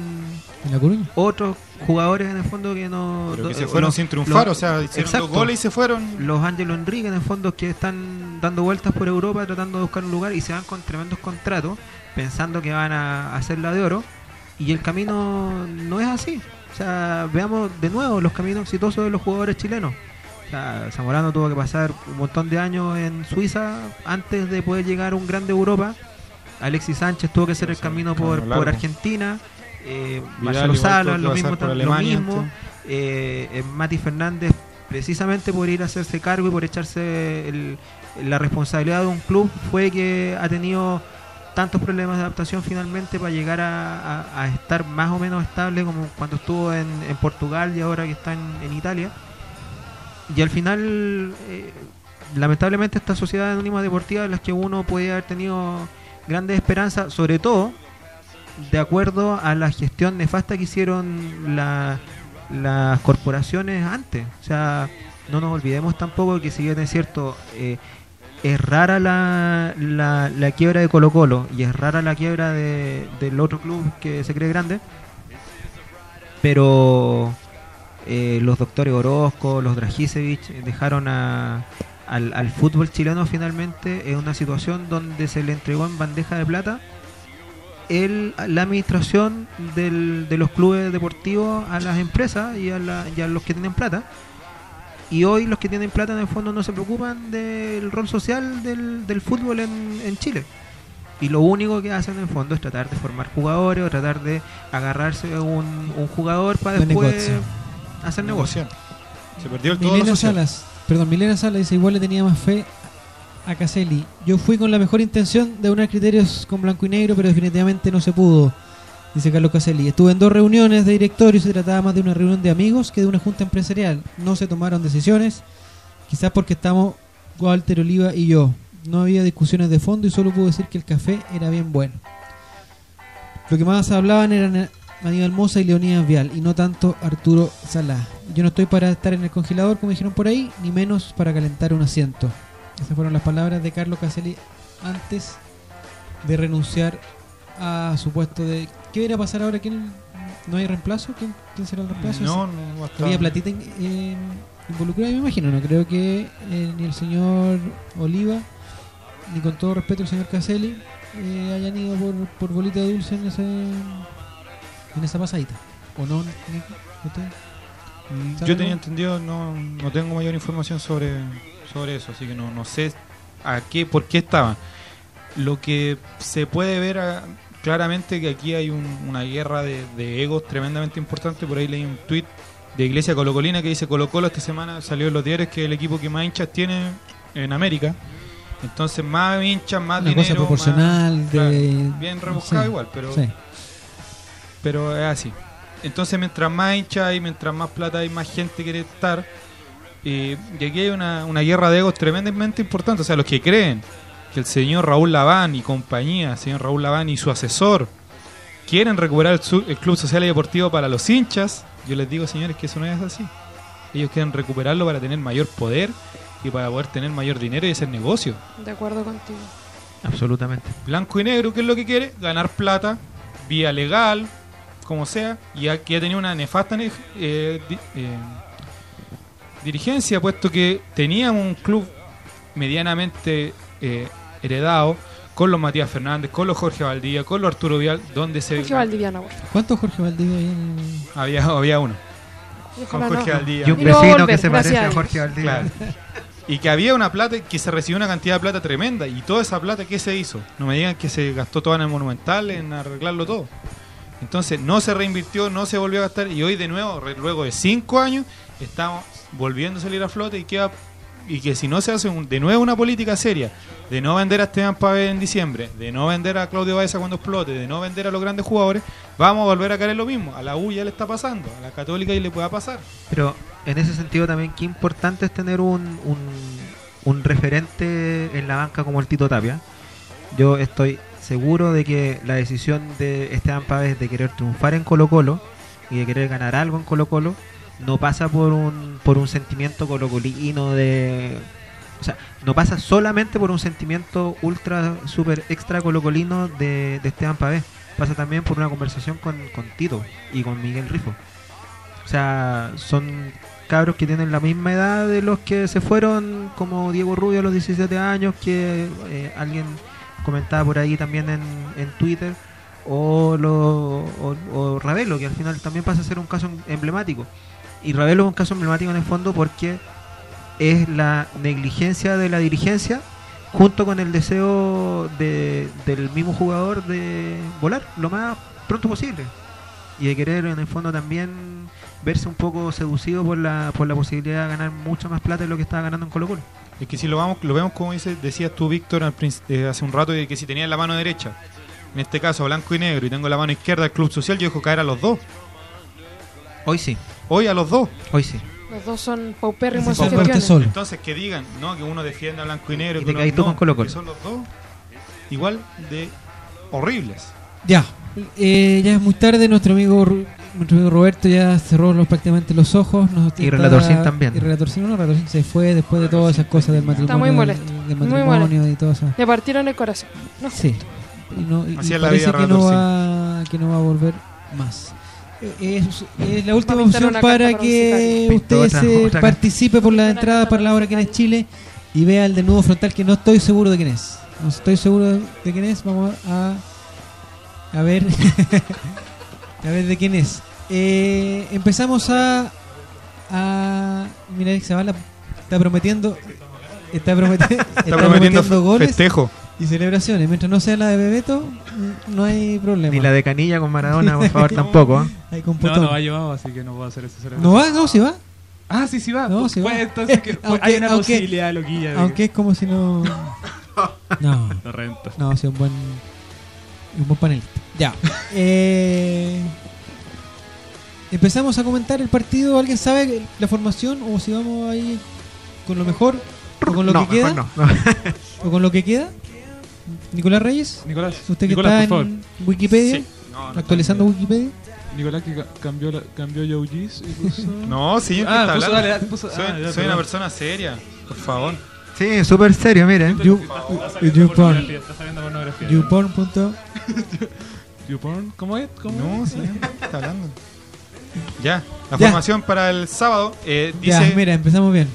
¿En La Coruña? otros jugadores en el fondo que no Pero que do- se fueron los- sin triunfar, los- o sea, hicieron exacto. dos goles y se fueron. los Ángelo Enrique en el fondo que están dando vueltas por Europa tratando de buscar un lugar y se van con tremendos contratos pensando que van a hacerla de oro y el camino no es así. O sea, veamos de nuevo los caminos exitosos de los jugadores chilenos. O sea, Zamorano tuvo que pasar un montón de años en Suiza antes de poder llegar a un grande Europa. Alexis Sánchez tuvo que hacer el camino por. Argentina. Eh, Marcelo Salas, lo mismo, lo. Eh, eh, Mati Fernández, precisamente por ir a hacerse cargo y por echarse el- la responsabilidad de un club, fue que ha tenido tantos problemas de adaptación finalmente para llegar a, a- a estar más o menos estable como cuando estuvo en, en Portugal y ahora que está en, en Italia. Y al final, eh, lamentablemente, esta sociedad anónima deportiva en las que uno puede haber tenido grandes esperanzas, sobre todo de acuerdo a la gestión nefasta que hicieron la- las corporaciones antes. O sea, no nos olvidemos tampoco que si bien es cierto, eh, es rara la, la, la quiebra de Colo Colo y es rara la quiebra de, del otro club que se cree grande, pero eh, los doctores Orozco, los Dragisevich eh, dejaron a, al, al fútbol chileno finalmente en una situación donde se le entregó en bandeja de plata el, la administración del- de los clubes deportivos a las empresas y a, la- y a los que tienen plata. Y hoy los que tienen plata en el fondo no se preocupan del rol social del, del fútbol en, en Chile. Y lo único que hacen en el fondo es tratar de formar jugadores o tratar de agarrarse a un, un jugador para De después negocio. hacer negocio. Se perdió el todo. Salas, perdón, Milena Salas dice, igual le tenía más fe a Caselli. Yo fui con la mejor intención de unar criterios con blanco y negro, pero definitivamente no se pudo, dice Carlos Caselli. Estuve en dos reuniones de directorio y se trataba más de una reunión de amigos que de una junta empresarial. No se tomaron decisiones, quizás porque estamos Walter Oliva y yo. No había discusiones de fondo y solo puedo decir que el café era bien bueno. Lo que más hablaban eran Aníbal Mosa y Leonidas Vial y no tanto Arturo Salá. Yo no estoy para estar en el congelador, como dijeron por ahí, ni menos para calentar un asiento. Esas fueron las palabras de Carlos Caselli antes de renunciar a su puesto de... ¿Qué viene a pasar ahora? ¿Quién, ¿No hay reemplazo? ¿Quién, quién será el reemplazo? No, no va a estar- ¿Había platita in- eh, involucrada? Me imagino, no creo que eh, ni el señor Oliva, ni con todo respeto el señor Caselli, eh, hayan ido por, por bolita de dulce en ese en esa pasadita. ¿O no? ¿Usted? Mm, ¿Sabe Yo tenía entendido, no, no tengo mayor información sobre, sobre eso, así que no, no sé a qué, por qué estaban. Lo que se puede ver ah, claramente que aquí hay un- una guerra de, de egos tremendamente importante. Por ahí leí un tweet de Iglesia Colocolina que dice Colo Colo esta semana salió en los diarios que es el equipo que más hinchas tiene en América. Entonces más hinchas, más Una dinero, cosa proporcional más- de... claro, bien rebuscado Sí, igual, pero sí. Pero es así. Entonces, mientras más hinchas hay, mientras más plata hay, más gente quiere estar. eh, y aquí hay una, una guerra de egos tremendamente importante. O sea, los que creen que el señor Raúl Laván y compañía, el señor Raúl Laván y su asesor, quieren recuperar el, su- el Club Social y Deportivo para los hinchas, yo les digo, señores, que eso no es así. Ellos quieren recuperarlo para tener mayor poder y para poder tener mayor dinero y hacer negocio. De acuerdo contigo. Absolutamente. Blanco y negro, ¿qué es lo que quiere? Ganar plata, vía legal, como sea, y aquí ha tenido una nefasta ne- eh, di- eh, dirigencia, puesto que teníamos un club medianamente eh, heredado con los Matías Fernández, con los Jorge Valdía, con los Arturo Vial, donde se Jorge Valdiviano, por favor. ¿Cuántos Jorge Valdivia hay en había, había uno, con Jorge no. Valdía. Y un Y vecino volver, que se parece a a Jorge Valdivia. Claro. Y que había una plata, que se recibió una cantidad de plata tremenda. Y toda esa plata, ¿qué se hizo? No me digan que se gastó toda en el Monumental, en arreglarlo todo. Entonces, no se reinvirtió, no se volvió a gastar. Y hoy, de nuevo, luego de cinco años, estamos volviendo a salir a flote. Y, queda, y que si no se hace un- de nuevo una política seria, de no vender a Esteban Pavé en diciembre, de no vender a Claudio Baeza cuando explote, de no vender a los grandes jugadores, vamos a volver a caer en lo mismo. A la U ya le está pasando, a la Católica ya le pueda pasar. Pero en ese sentido también qué importante es tener un, un, un referente en la banca como el Tito Tapia. Yo estoy seguro de que la decisión de Esteban Pávez de querer triunfar en Colo Colo y de querer ganar algo en Colo Colo no pasa por un, por un sentimiento colocolino de... O sea, no pasa solamente por un sentimiento ultra, super, extra colocolino de, de Esteban Pavés. Pasa también por una conversación con, con Tito y con Miguel Rifo. O sea, son cabros que tienen la misma edad de los que se fueron, como Diego Rubio a los 17 años, que eh, alguien comentaba por ahí también en, en Twitter, o, lo, o, Ravelo, que al final también pasa a ser un caso emblemático. Y Ravelo es un caso emblemático en el fondo porque es la negligencia de la dirigencia junto con el deseo de, del mismo jugador de volar lo más pronto posible y de querer en el fondo también verse un poco seducido por la, por la posibilidad de ganar mucho más plata de lo que estaba ganando en Colo Colo. Es que si lo vamos, lo vemos como dice, decías tú, Víctor, eh, hace un rato, de que si tenía la mano derecha, en este caso blanco y negro, y tengo la mano izquierda del Club Social, yo dejo caer a los dos. Hoy sí, Hoy a los dos. hoy sí. Los dos son paupérrimos solo. Entonces que digan, ¿no? Que uno defienda a blanco y negro. Y que uno- no, con Colo Colo. que son los dos igual de horribles. Ya, eh, ya es muy tarde, nuestro amigo nuestro amigo Roberto ya cerró los, prácticamente los ojos. Nos Y Relatorcín también. Y Relatorcín, no, Relatorcín se fue después de todas esas cosas del matrimonio. muy molesto, Del muy matrimonio y todo eso. Le partieron el corazón. No, Sí. Y, no, y- parece que no, va, que no va a volver más. Eh, Es, es la última opción para que usted Otra- se otra participe por la entrada para la hora que es. Chile y vea el desnudo frontal que no estoy seguro de quién es. No estoy seguro de quién es. Vamos a a ver a ver de quién es. Eh, empezamos a a mira Zavala está prometiendo está, prometi- está Está prometiendo fe- goles festejo. y celebraciones. Mientras no sea la de Bebeto, mm, no hay problema. Ni la de Canilla con Maradona, por favor, tampoco. ¿eh? Hay con No, no va llevado, así que no puedo hacer eso. ¿No va? No, sí va. Ah, sí, sí va. No, Pues, sí va. pues, entonces que, pues, Aunque- hay una aunque- posibilidad, loquilla. Aunque es como si no. No, no renta. no, sí, un buen. Un buen panelista. Ya. Eh, empezamos a comentar el partido. ¿Alguien sabe la formación? O si vamos ahí con lo mejor. O con lo no, que queda. mejor no, no. O con lo que queda. Nicolás Reyes. Nicolás, Usted que Nicolás, está por favor. en Wikipedia. Sí. No, no, actualizando Wikipedia. Nicolás que ca- cambió, la, cambió y puso... No, sí, ¿qué Ah, está puso- hablando? dale, dale, puso- soy ah, una persona seria, por favor. Sí, súper serio, mire. YouPorn. YouPorn. YouPorn, ¿Cómo es? ¿Cómo No, es? sí, ¿qué está hablando? Ya, la Ya. formación para el sábado eh, Ya, dice mira, empezamos bien.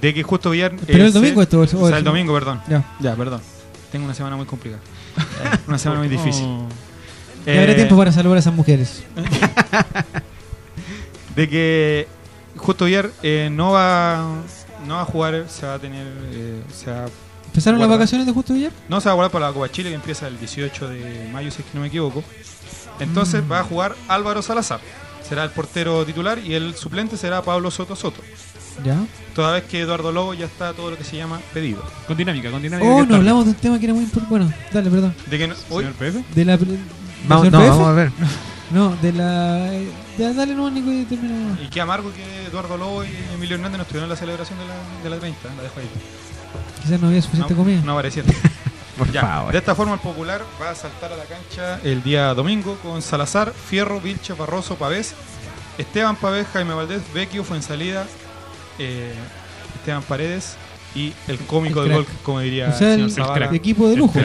de que justo viernes. Pero el domingo esto, o O sea, el- domingo, perdón. Ya. Ya, perdón. Tengo una semana muy complicada. Eh, una semana muy difícil. Ya habrá Eh, tiempo para salvar a esas mujeres. De que Justo Villar eh, no va no va a jugar, se va a tener eh, se va- ¿Empezaron las vacaciones de Justo Villar? no se va a guardar para la Copa Chile que empieza el 18 de mayo si es que no me equivoco. Entonces Mm. va a jugar Álvaro Salazar. Será el portero titular y el suplente será Pablo Soto Soto. Ya. Toda vez que Eduardo Lobo ya está todo lo que se llama pedido. Con dinámica, con dinámica. Oh, no hablamos de un tema que era muy importante. Bueno, dale, perdón. De que no- hoy- Señor PF. De la. ¿del Vamos, señor no, PF? vamos a ver. No, de la. Ya, dale nomás, Nico, y termina. y qué amargo que Eduardo Lobo y Emilio Hernández no estuvieron en la celebración de la, de la 30. La dejo ahí. Quizás no había suficiente no, comida. No aparecieron. Por Ya, favor. De esta forma, el Popular va a saltar a la cancha el día domingo con Salazar, Fierro, Vilche, Barroso, Pavés, Esteban Pavés, Jaime Valdés, Vecchio, Fuensalida, eh, Esteban Paredes y el cómico El del crack. gol, como diría O sea, señor el, Zavala. el equipo de lujo.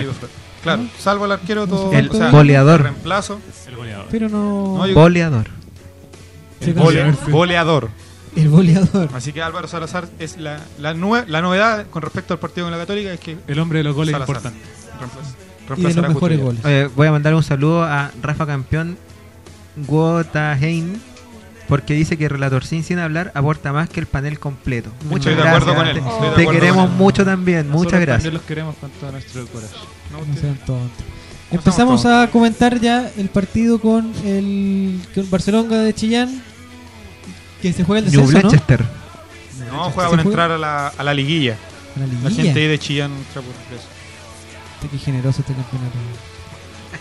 Claro, salvo el arquero, todo. El o sea, goleador. el reemplazo. El goleador. Pero no. No, yo- Goleador. El goleador. El goleador. Así que Álvaro Salazar es la, la, nue- la novedad con respecto al partido con la Católica es que El hombre de los goles Salazar. importante. Y de los mejores goles. Oye, voy a mandar un saludo a Rafa Campeón Guotaheim porque dice que Relator Sin sin hablar aporta más que el panel completo. Muchas Estoy de gracias. acuerdo con él. Te- de queremos con él. mucho también. Muchas gracias. también los queremos con todo nuestro corazón. No, No sean tontos. Empezamos a comentar ya el partido con el con Barcelona de Chillán que se juega el New descenso, ¿no? Blanchester. No, juega ¿Se por juega? entrar a la, a la liguilla. A La La liguilla. gente ahí de Chillán entra por eso. Este, Qué generoso este campeonato.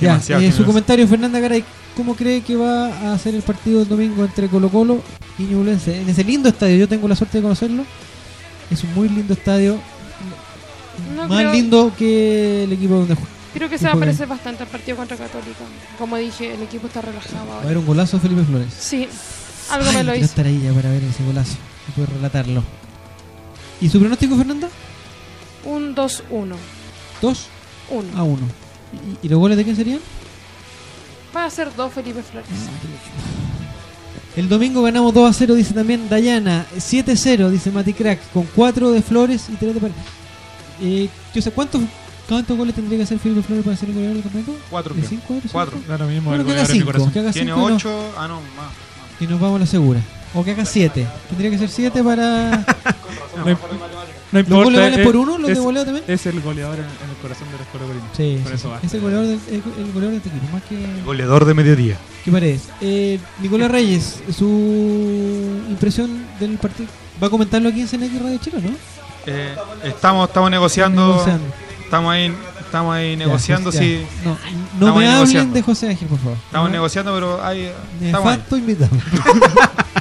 Ya, eh, su comentario, Fernanda Garay. ¿Cómo cree que va a ser el partido el domingo entre Colo Colo y Ñublense? En ese lindo estadio, yo tengo la suerte de conocerlo. Es un muy lindo estadio. No más creo- lindo que el equipo donde juega. Creo que se va a parecer bastante al partido contra Católica. Como dije, el equipo está relajado Va a haber un golazo de Felipe Flores. Sí, algo Ay, me lo hizo. estar ahí ya para ver ese golazo y poder relatarlo. ¿Y su pronóstico, Fernanda? Un 2-1. 2 1. a 1. ¿Y, y los goles de quién serían? Va a ser dos Felipe Flores. El domingo ganamos 2 a 0, dice también Dayana. 7-0, dice Mati Crack, con 4 de Flores y 3 de Paredes. Eh, yo sé, ¿cuántos, ¿cuántos goles tendría que hacer Felipe Flores para ser el goleador del campeonato? Cuatro. ¿De creo. 5 Cuatro. Da lo mismo Bueno, el goleador de mi 5, corazón. Tiene 5 ocho. Ah, no, más. Y nos vamos a la segura. O que haga 7. Tendría que ser 7 para... No, no ¿Los importa, valen es- por uno? ¿Los de es- goleo también? Es el goleador en, en el corazón de los colocolinos. Sí, Por sí, eso sí. es el goleador, del, el, el goleador de este equipo, más que... Goleador de mediodía. ¿Qué Paredes? Eh, Nicolás Reyes, su impresión del partido. ¿Va a comentarlo aquí en CNX Radio Chile, no? Eh, estamos, estamos negociando. Negociando. Estamos ahí, estamos ahí negociando. Ya, sí, No, no me ahí hablen negociando. de José Ángel, por favor. estamos No, negociando, pero hay. Estamos. Nefasto invitado.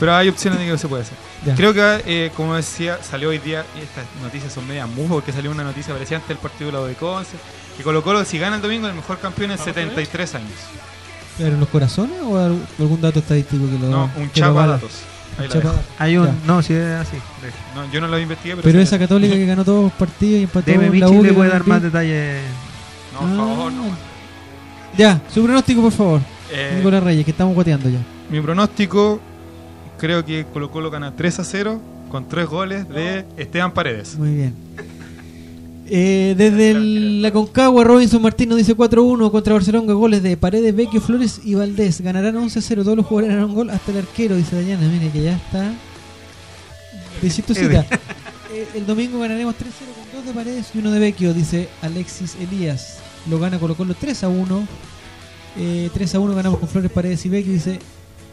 Pero hay opciones de que se puede hacer. Ya. Creo que, eh, como decía, salió hoy día, y estas noticias son medias mufas porque salió una noticia parecida antes del partido de la de Conce, que Colo Colo, si gana el domingo, el mejor campeón en 73 años. ¿Pero en los corazones o al- algún dato estadístico que lo No, un chapa datos. Ahí la dejo. Hay un. Ya. No, si es así. No, yo no lo investigué, pero. Pero sí- esa católica que ganó todos los partidos y empató Deme la Michi U. le que puede ganó dar el más Pi- detalles. No, por favor, no. Ah. Ya, su pronóstico, por favor. Eh, Nicolás Reyes, que estamos guateando ya. mi pronóstico, creo que Colo Colo gana 3 a 0 con 3 goles de Esteban Paredes. Muy bien. Eh, desde el- la Concagua, Robinson Martín nos dice 4-1 contra Barcelona, goles de Paredes, Vecchio, Flores y Valdés. Ganarán 11-0, todos los jugadores harán un gol, hasta el arquero, dice Dayana. Mire que ya está. De chistosita. Eh, el domingo ganaremos 3-0 con dos de Paredes y uno de Vecchio, dice Alexis Elías. Lo gana Colo Colo 3-1. Eh, 3-1 ganamos con Flores, Paredes y Vecchio, dice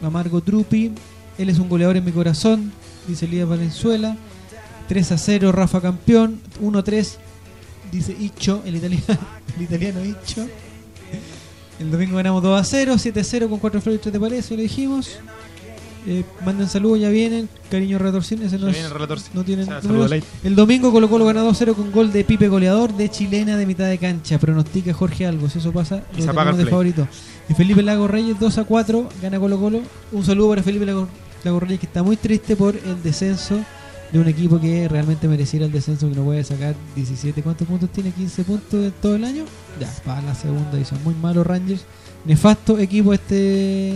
Amargo Trupi. Él es un goleador en mi corazón, dice Elías Valenzuela. 3 a 0, Rafa campeón. 1 a 3, dice Icho, el italiano, el italiano Icho. El domingo ganamos 2 a 0, 7 a 0 con 4 flores y 3 de pared, eso lo dijimos. Eh, manden saludos, ya vienen. Cariño Retorcín, ese no, es- no tienen O sea. El domingo Colo Colo gana 2 a 0 con gol de Pipe Goleador de chilena de mitad de cancha. Pronostica Jorge Algo, si eso pasa, Y lo tenemos el de favorito. Y Felipe Lago Reyes 2 a 4, gana Colo Colo. Un saludo para Felipe Lago, Lago Reyes que está muy triste por el descenso de un equipo que realmente mereciera el descenso que no puede sacar 17. ¿Cuántos puntos tiene? 15 puntos de todo el año. Ya, para la segunda edición. Muy malo Rangers. Nefasto equipo este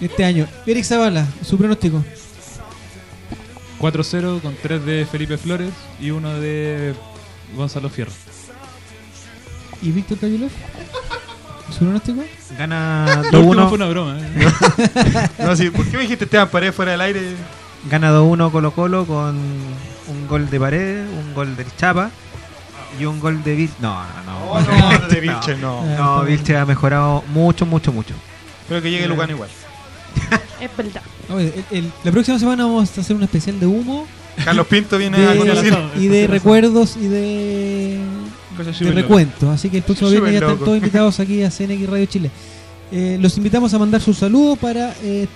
este año. Eric Zavala, su pronóstico. 4-0 con 3 de Felipe Flores y uno de Gonzalo Fierro. ¿Y Víctor Cayulov? ¿Su pronóstico? Gana Lo último 2-1 fue una broma. ¿eh? No, sí, ¿Por qué me dijiste Esteban Paredes fuera del aire? Gana 2-1 Colo Colo con un gol de Paredes, un gol del Chapa y un gol de Vil... No, no, Oh, no. no, de Vilche, no. No, Vilche ha mejorado mucho, mucho, mucho. Espero que llegue Lugano igual. Es verdad. Oye, el- el- la próxima semana vamos a hacer un especial de humo Carlos Pinto viene de- a conducir. y de recuerdos y de, de recuentos. Así que el próximo viernes ya están todos invitados aquí a CNX Radio Chile. Eh, los invitamos a mandar sus saludos para eh,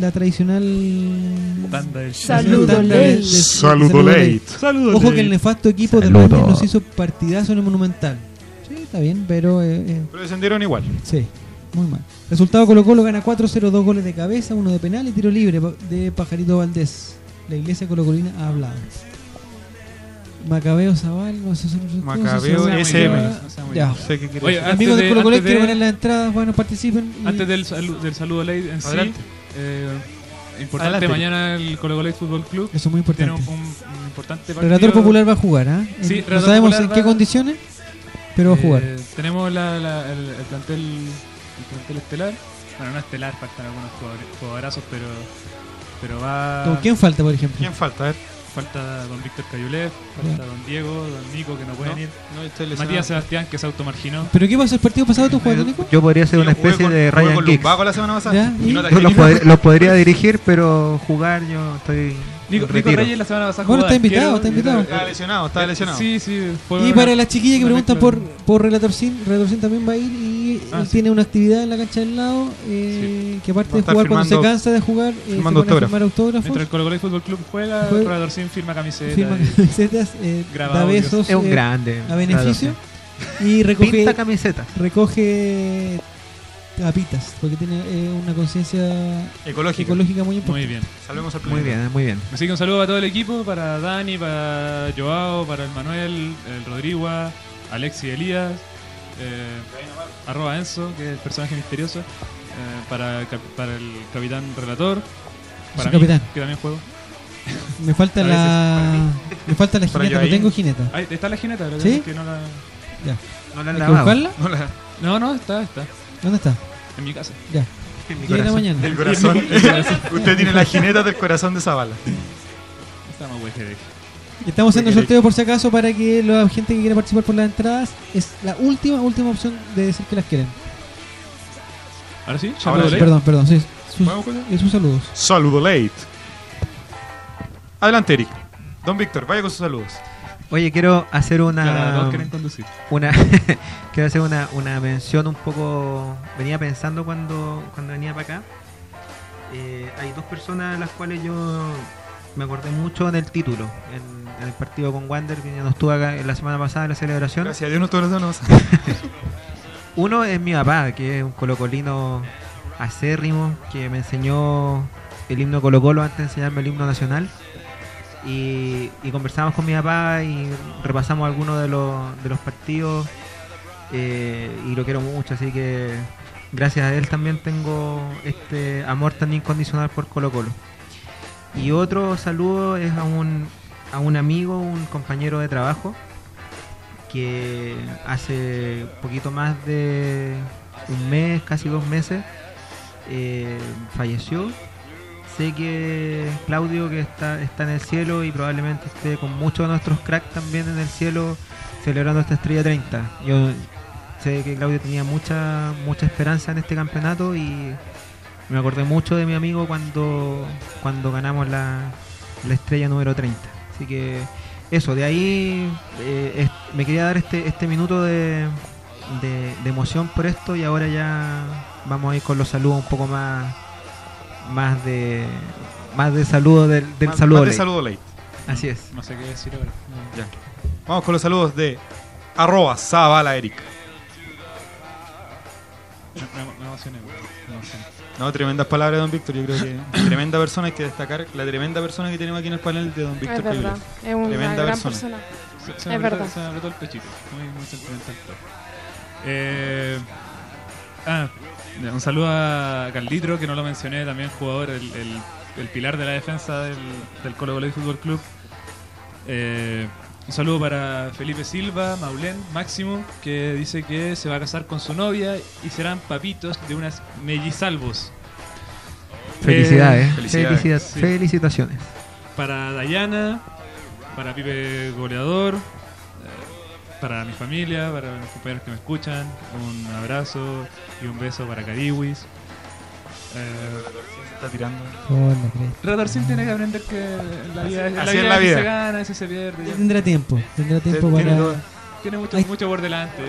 la tradicional Saludo late. de- Saludo saludo late. Ojo que el nefasto equipo de Saludo. Rangers nos hizo partidazo en el Monumental. Sí, está bien, pero eh, eh, Pero descendieron igual. sí, muy mal. Resultado Colo Colo gana 4-0, dos goles de cabeza, uno de penal y tiro libre de Pajarito Valdés. La iglesia colocolina ha hablado. Macabeo Zaval, no sé si Macabeo no sé si- SM. Ya. Oye, Amigos de Colo de- quiero poner las entradas, bueno, participen. y- Antes del, salu- del saludo ley en sí, eh, importante, Adelante. mañana el Colo Colo Fútbol Club Eso es muy importante. un, un- un importante partido. Relator Popular va a jugar, ¿ah? Sí, no sabemos en qué condiciones, pero va a jugar. Eh, tenemos la, la- el, el plantel el plantel estelar. Bueno, no estelar, faltan algunos jugadores- jugadorazos, pero pero va ¿Con ¿Quién falta, por ejemplo? ¿Quién falta? A ver. Falta don Víctor Cayulev, falta don Diego, don Nico que no pueden No, ir. no, estoy lesionado. Matías Sebastián que se automarginó. ¿Pero qué pasó el partido pasado? ¿Tú jugaste, Nico? Yo podría ser una especie con- de Ryan Giggs. La semana pasada. Ya, Y ¿y? Yo pod- los podría dirigir, pero jugar yo estoy Nico, Nico. Reyes la semana pasada Bueno, está invitado, está y- invitado. Estaba lesionado, estaba lesionado. Sí, sí. fue Y una- para las chiquillas que una preguntan mezcla por, por Relatorcín, Relatorcín también va a ir y Ah, él sí. tiene una actividad en la cancha del lado eh, que aparte Va a de estar jugar cuando se firmando- cansa de jugar, eh, se firmando pone a autógrafos. firmar autógrafos, Mientras el Colo Colo Fútbol Club juega, Juega- el Sin firma camiseta. firma y- camisetas, eh, Graba da audios. besos Es un eh, grande. a beneficio y recoge, Pinta camiseta. recoge tapitas porque tiene eh, una conciencia ecológica muy Muy importante. bien. Salvemos al Muy planeta. bien, muy bien. Así que un saludo para todo el equipo, para Dani, para Joao, para el Manuel, el Rodrigo, Alexi Elías, eh, arroba Enzo, que es el personaje misterioso, eh, para, el cap- para el capitán relator, para mí, capitán. que también juego. Me falta A la me falta la jineta, no tengo jineta. Ahí está la jineta, que ¿Sí? que no la... Ya. No la ¿Hay han lavado. buscarla? No la- No, no, está, está, ¿Dónde está? En mi casa. Ya. En mi 10 de la corazón. mañana. El corazón. Usted tiene la jineta del corazón de Zavala. Está más güey Estamos haciendo sorteo por si acaso para que la gente que quiera participar por las entradas es la última última opción de decir que las quieren. Ahora sí, Ahora sí. Perdón, perdón, sí. Sus, ¿Podemos con eh, sus saludos. Saludo late. Adelante, Eric. Don Víctor, vaya con sus saludos. Oye, quiero hacer una. Claro, todos quieren conducir. una quiero hacer una, una mención un poco venía pensando cuando cuando venía para acá Eh, hay dos personas a las cuales yo me acordé mucho en el título en, en el partido con Wander que ya no estuvo acá la semana pasada en la celebración Gracias a Dios no todos los donos. uno es mi papá que es un colocolino acérrimo que me enseñó el himno Colo Colo antes de enseñarme el himno nacional y, conversamos con mi papá y repasamos algunos de los, de los partidos eh, y lo quiero mucho, así que gracias a él también tengo este amor tan incondicional por Colo Colo. Y otro saludo es a un, a un amigo, un compañero de trabajo, que hace poquito más de un mes, casi dos meses, eh, falleció. Sé que Claudio, que está, está en el cielo y probablemente esté con muchos de nuestros cracks también en el cielo celebrando esta estrella 30. Yo sé que Claudio tenía mucha mucha esperanza en este campeonato y me acordé mucho de mi amigo cuando, cuando ganamos la, la estrella número 30. Así que eso, de ahí eh, me quería dar este, este minuto de, de, de emoción por esto y ahora ya vamos a ir con los saludos un poco más más de más de saludo del, del Más- saludo. más de ley. saludo late. Así es. No sé qué decir ahora. Ya. Vamos con los saludos de arroba Zavala Eric. Me, me- me emocioné. Me emocioné. No, tremendas palabras de Don Víctor. Yo creo que tremenda persona. Hay que destacar la tremenda persona que tenemos aquí en el panel de Don Víctor. Es verdad. Es una Tremenda gran persona. persona. Se, Es se me apretó- verdad. Se me apretó el pechito. Muy, muy sentimental todo. Eh, ah, un saludo a Carlitro, que no lo mencioné, también jugador, el, el- el pilar de la defensa del, del Colo Colo Fútbol Club. Eh, Un saludo para Felipe Silva, Maulén, Máximo, que dice que se va a casar con su novia y serán papitos de unas mellisalvos. Felicidades. Eh, felicidades. Sí. Felicitaciones. para Dayana, para Pipe Goleador, para mi familia, para los compañeros que me escuchan, un abrazo y un beso para Cariwis. Eh, Se está tirando. Cresta. Radarcín tiene que aprender que la vida, Así- la así vida es la vida. se gana, veces se pierde. Ya Tendrá tiempo, tendrá tiempo Tiene para... todo. Tiene mucho, Ay. mucho por delante.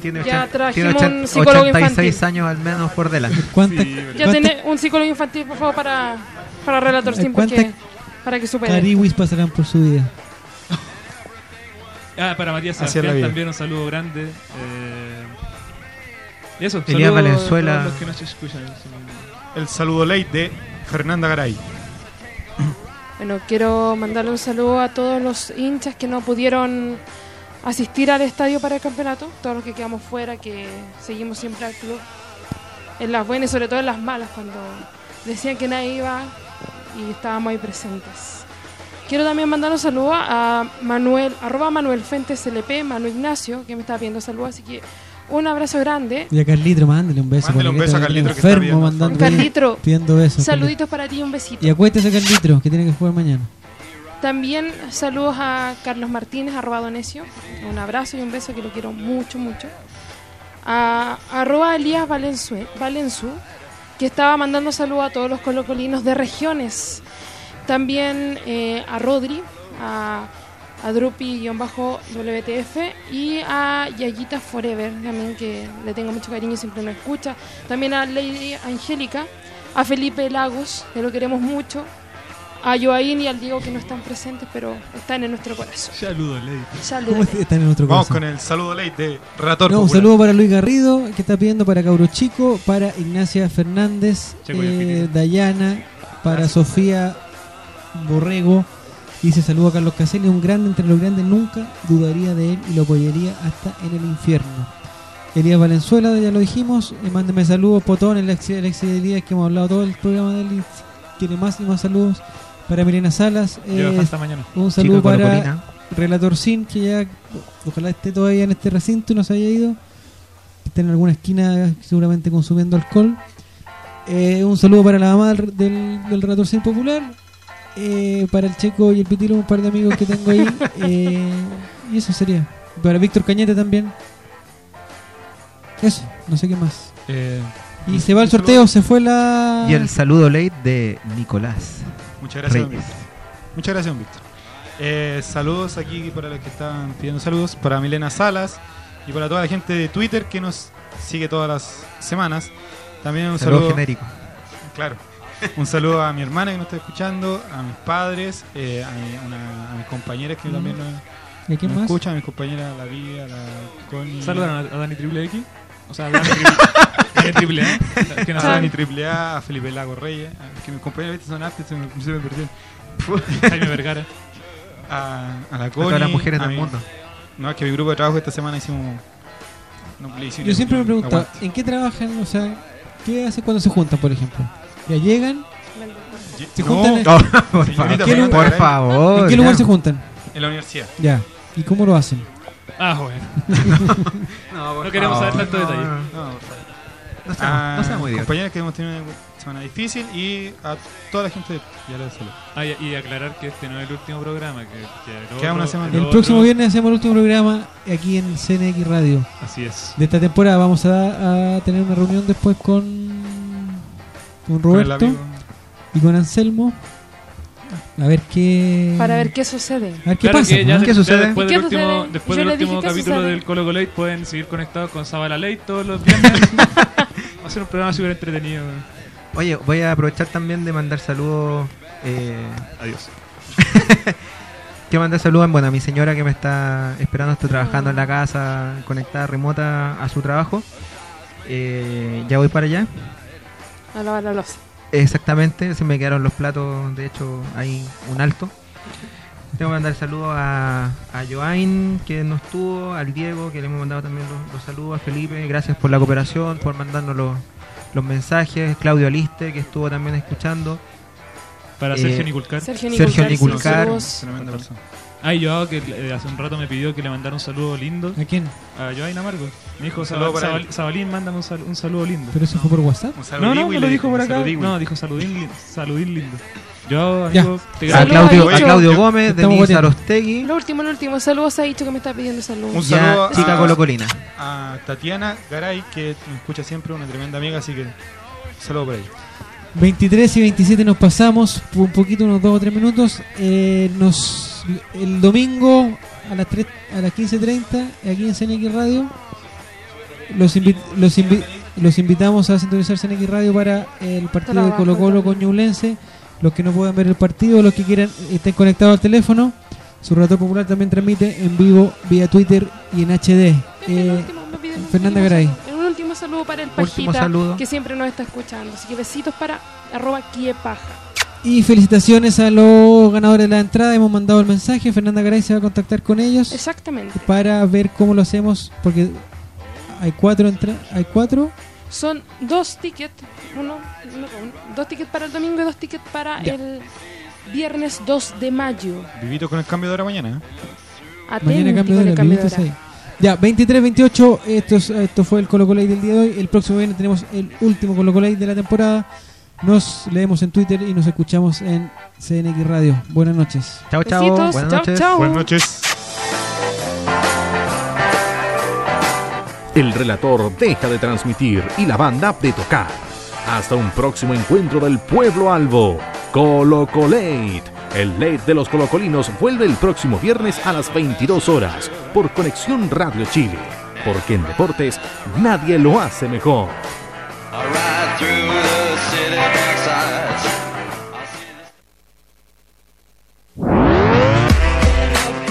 Tiene, Ya ochen- trajimos tiene un psicólogo 86 infantil. años al menos por delante. ¿Cuántas Sí, Ya ¿Cuántas- tiene un psicólogo infantil, por favor, para, para Relator Sim, ¿Cuántas porque para que supere. cariwis pasarán por su vida? Ah, para Matías Sebastián también un saludo grande. Eh, y eso, Elías Valenzuela. todos los que nos escuchan. El saludo late de Fernanda Garay. Bueno, quiero mandarle un saludo a todos los hinchas que no pudieron asistir al estadio para el campeonato, todos los que quedamos fuera, que seguimos siempre al club, en las buenas y sobre todo en las malas, cuando decían que nadie iba y estábamos ahí presentes. Quiero también mandar un saludo a Manuel, arroba Manuel Fentes LP, Manu Ignacio, que me estaba pidiendo saludos, así que un abrazo grande. Y a Carlitro, mándale un beso. Mándale un beso a está Carlitro, que está enfermo, mandando Carlitro, pidiendo besos. saluditos para ti y un besito. Y acuéstese Carlitro, que tiene que jugar mañana. También saludos a Carlos Martínez, arroba Donesio. Un abrazo y un beso que lo quiero mucho, mucho. A arroba Elías Valenzú, que estaba mandando saludos a todos los colocolinos de regiones. También eh, a Rodri, a, a Drupi-WTF y a Yayita Forever, también que le tengo mucho cariño y siempre nos escucha. También a Lady Angélica, a Felipe Lagos, que lo queremos mucho a Joaín y al Diego que no están presentes, pero están en nuestro corazón. Saludos, Lady. ¿Cómo Saludos. están en Vamos corazón? con el saludo late de Relator No, un Popular. saludo para Luis Garrido, que está pidiendo para Cabro Chico, para Ignacia Fernández, eh. Dayana, para Gracias. Sofía Borrego. Dice saludo a Carlos Caselli, un grande entre los grandes, nunca dudaría de él y lo apoyaría hasta en el infierno. Elías Valenzuela, ya lo dijimos, eh, mándeme saludos, Potón, el ex, el ex Elías que hemos hablado todo el programa de él y tiene más y más saludos. Para Milena Salas, eh, hasta mañana. un saludo para colocolina. Relator Sin, que ya ojalá esté todavía en este recinto y no se haya ido. Está en alguna esquina seguramente consumiendo alcohol. Eh, un saludo para la mamá del, del, del Relator Sin Popular. Eh, para el Checo y el Pitilo, un par de amigos que tengo ahí. Eh, y eso sería. Para Víctor Cañete también. Eso, no sé qué más. Eh, Y se va el sorteo, se fue la... Y el saludo late de Nicolás. Muchas gracias. Víctor. Muchas gracias, don Víctor. Eh, saludos aquí para los que estaban pidiendo saludos. Para Milena Salas y para toda la gente de Twitter que nos sigue todas las semanas. También un Saludo, saludo. genérico. Claro. Un saludo a mi hermana que nos está escuchando, a mis padres, eh, a, mi- una- a mis compañeras que Mm. también nos, ¿Y a quién nos más? escuchan, a mis compañeras, la Vía, la Connie. Saludan a, a Dani Triple X. O sea, a Dani Triple, Dani Triple A. Que no a Dani ni Triple A, a Felipe Lago Reyes, a- que mis compañeros son artes, se me, se me perdieron. Jaime Vergara. A, a la A Connie. todas las mujeres a del mi- mundo. No, es que mi grupo de trabajo esta semana hicimos. un plebiscito. Yo siempre me pregunto. ¿en qué trabajan? O sea, ¿qué hacen cuando se juntan, por ejemplo? ¿Ya llegan? Se No, juntan en- por Señorita favor. Por. ¿En qué lugar ya. se juntan? en la universidad. Ya. ¿Y cómo lo hacen? Ah, bueno. No, por No queremos favor, saber tanto no, detalle. no, No, favor. No seamos, a no seamos idiotas. compañeras que hemos tenido una semana difícil y a toda la gente ya les saludo. Ah, y, y aclarar que este no es el último programa. Que, que el Queda una semana. el El otro- próximo viernes hacemos el último programa aquí en CNX Radio Así es. de esta temporada. Vamos a, a tener una reunión después con, con Roberto amigo. y con Anselmo. A ver qué. Para ver qué sucede. A ver qué Claro pasa. que ya, ¿no? de- ¿Qué sucede? después ¿Qué del último, después del capítulo sucede. del Colo Colate pueden seguir conectados con Zabala Late todos los viernes. Va a ser un programa súper entretenido. Oye, voy a aprovechar también de mandar saludos. Eh, Adiós. quiero mandar saludos bueno, a mi señora que me está esperando, está trabajando en la casa, conectada remota a su trabajo. Eh, ya voy para allá. A lavar la loza. Exactamente, se me quedaron los platos, de hecho hay un alto. Tengo que mandar saludos a, a Joain, que nos tuvo, al Diego, que le hemos mandado también los, los saludos, a Felipe, gracias por la cooperación, por mandarnos los, los mensajes, Claudio Aliste, que estuvo también escuchando. Para Eh, Sergio Niculcar. Sergio Sergio Niculcar, Niculcar. Ay, Joao, que eh, hace un rato me pidió que le mandara un saludo lindo ¿A quién? a Joaina Amargo. Me dijo, Zabal- para él. Zabalín, mándame un, sal- un saludo lindo. ¿Pero eso fue por WhatsApp? Un No, no, me lo dijo por acá. saludín, No, dijo saludín, li- saludín lindo. Yo, Ya. amigo, te A. Claudio, a. Claudio Gómez, Estamos Denise. Arostegui Lo último, lo último. Saludos ha dicho que me está pidiendo saludos. Un a saludo Chica a- Colocolina. a Tatiana Garay, que me escucha siempre, una tremenda amiga, así que saludo por ahí. 23 y 27 nos pasamos, un poquito, unos 2 o 3 minutos. Eh, nos El domingo a las, 3, a las 15.30, aquí en CNX Radio, los, invi- los, invi- los invitamos a sintonizar CNX Radio para el partido de Colo Colo con. Ñublense. Los que no puedan ver el partido, los que quieran estén conectados al teléfono. Su relator popular también transmite en vivo vía Twitter y en HD. Eh, último, piden Fernanda Garay. Un último saludo para el Pajita, que siempre nos está escuchando. Así que besitos para arroba Kiepaja. Y felicitaciones a los ganadores de la entrada. Hemos mandado el mensaje. Fernanda Garay se va a contactar con ellos Exactamente. para ver cómo lo hacemos. Porque hay cuatro entradas. Hay cuatro. Son dos tickets, uno, no, un- dos tickets para el domingo y dos tickets para Ya. el viernes 2 de mayo. Vivito con el cambio de hora mañana. ¿eh? Atenti Mañana cambio de hora. cambio de hora. Ya, 23-28. Esto, es- esto fue el Colo Colo del día de hoy. El próximo viernes tenemos el último Colo Colo de la temporada. Nos leemos en Twitter y nos escuchamos en CNX Radio. Buenas noches. Chao, chao. Besitos, Buenas chao, noches. chao. Buenas noches. El relator deja de transmitir y la banda de tocar. Hasta un próximo encuentro del pueblo albo. Colo Colate. El late de los colocolinos vuelve el próximo viernes a las 22 horas por Conexión Radio Chile. Porque en deportes nadie lo hace mejor.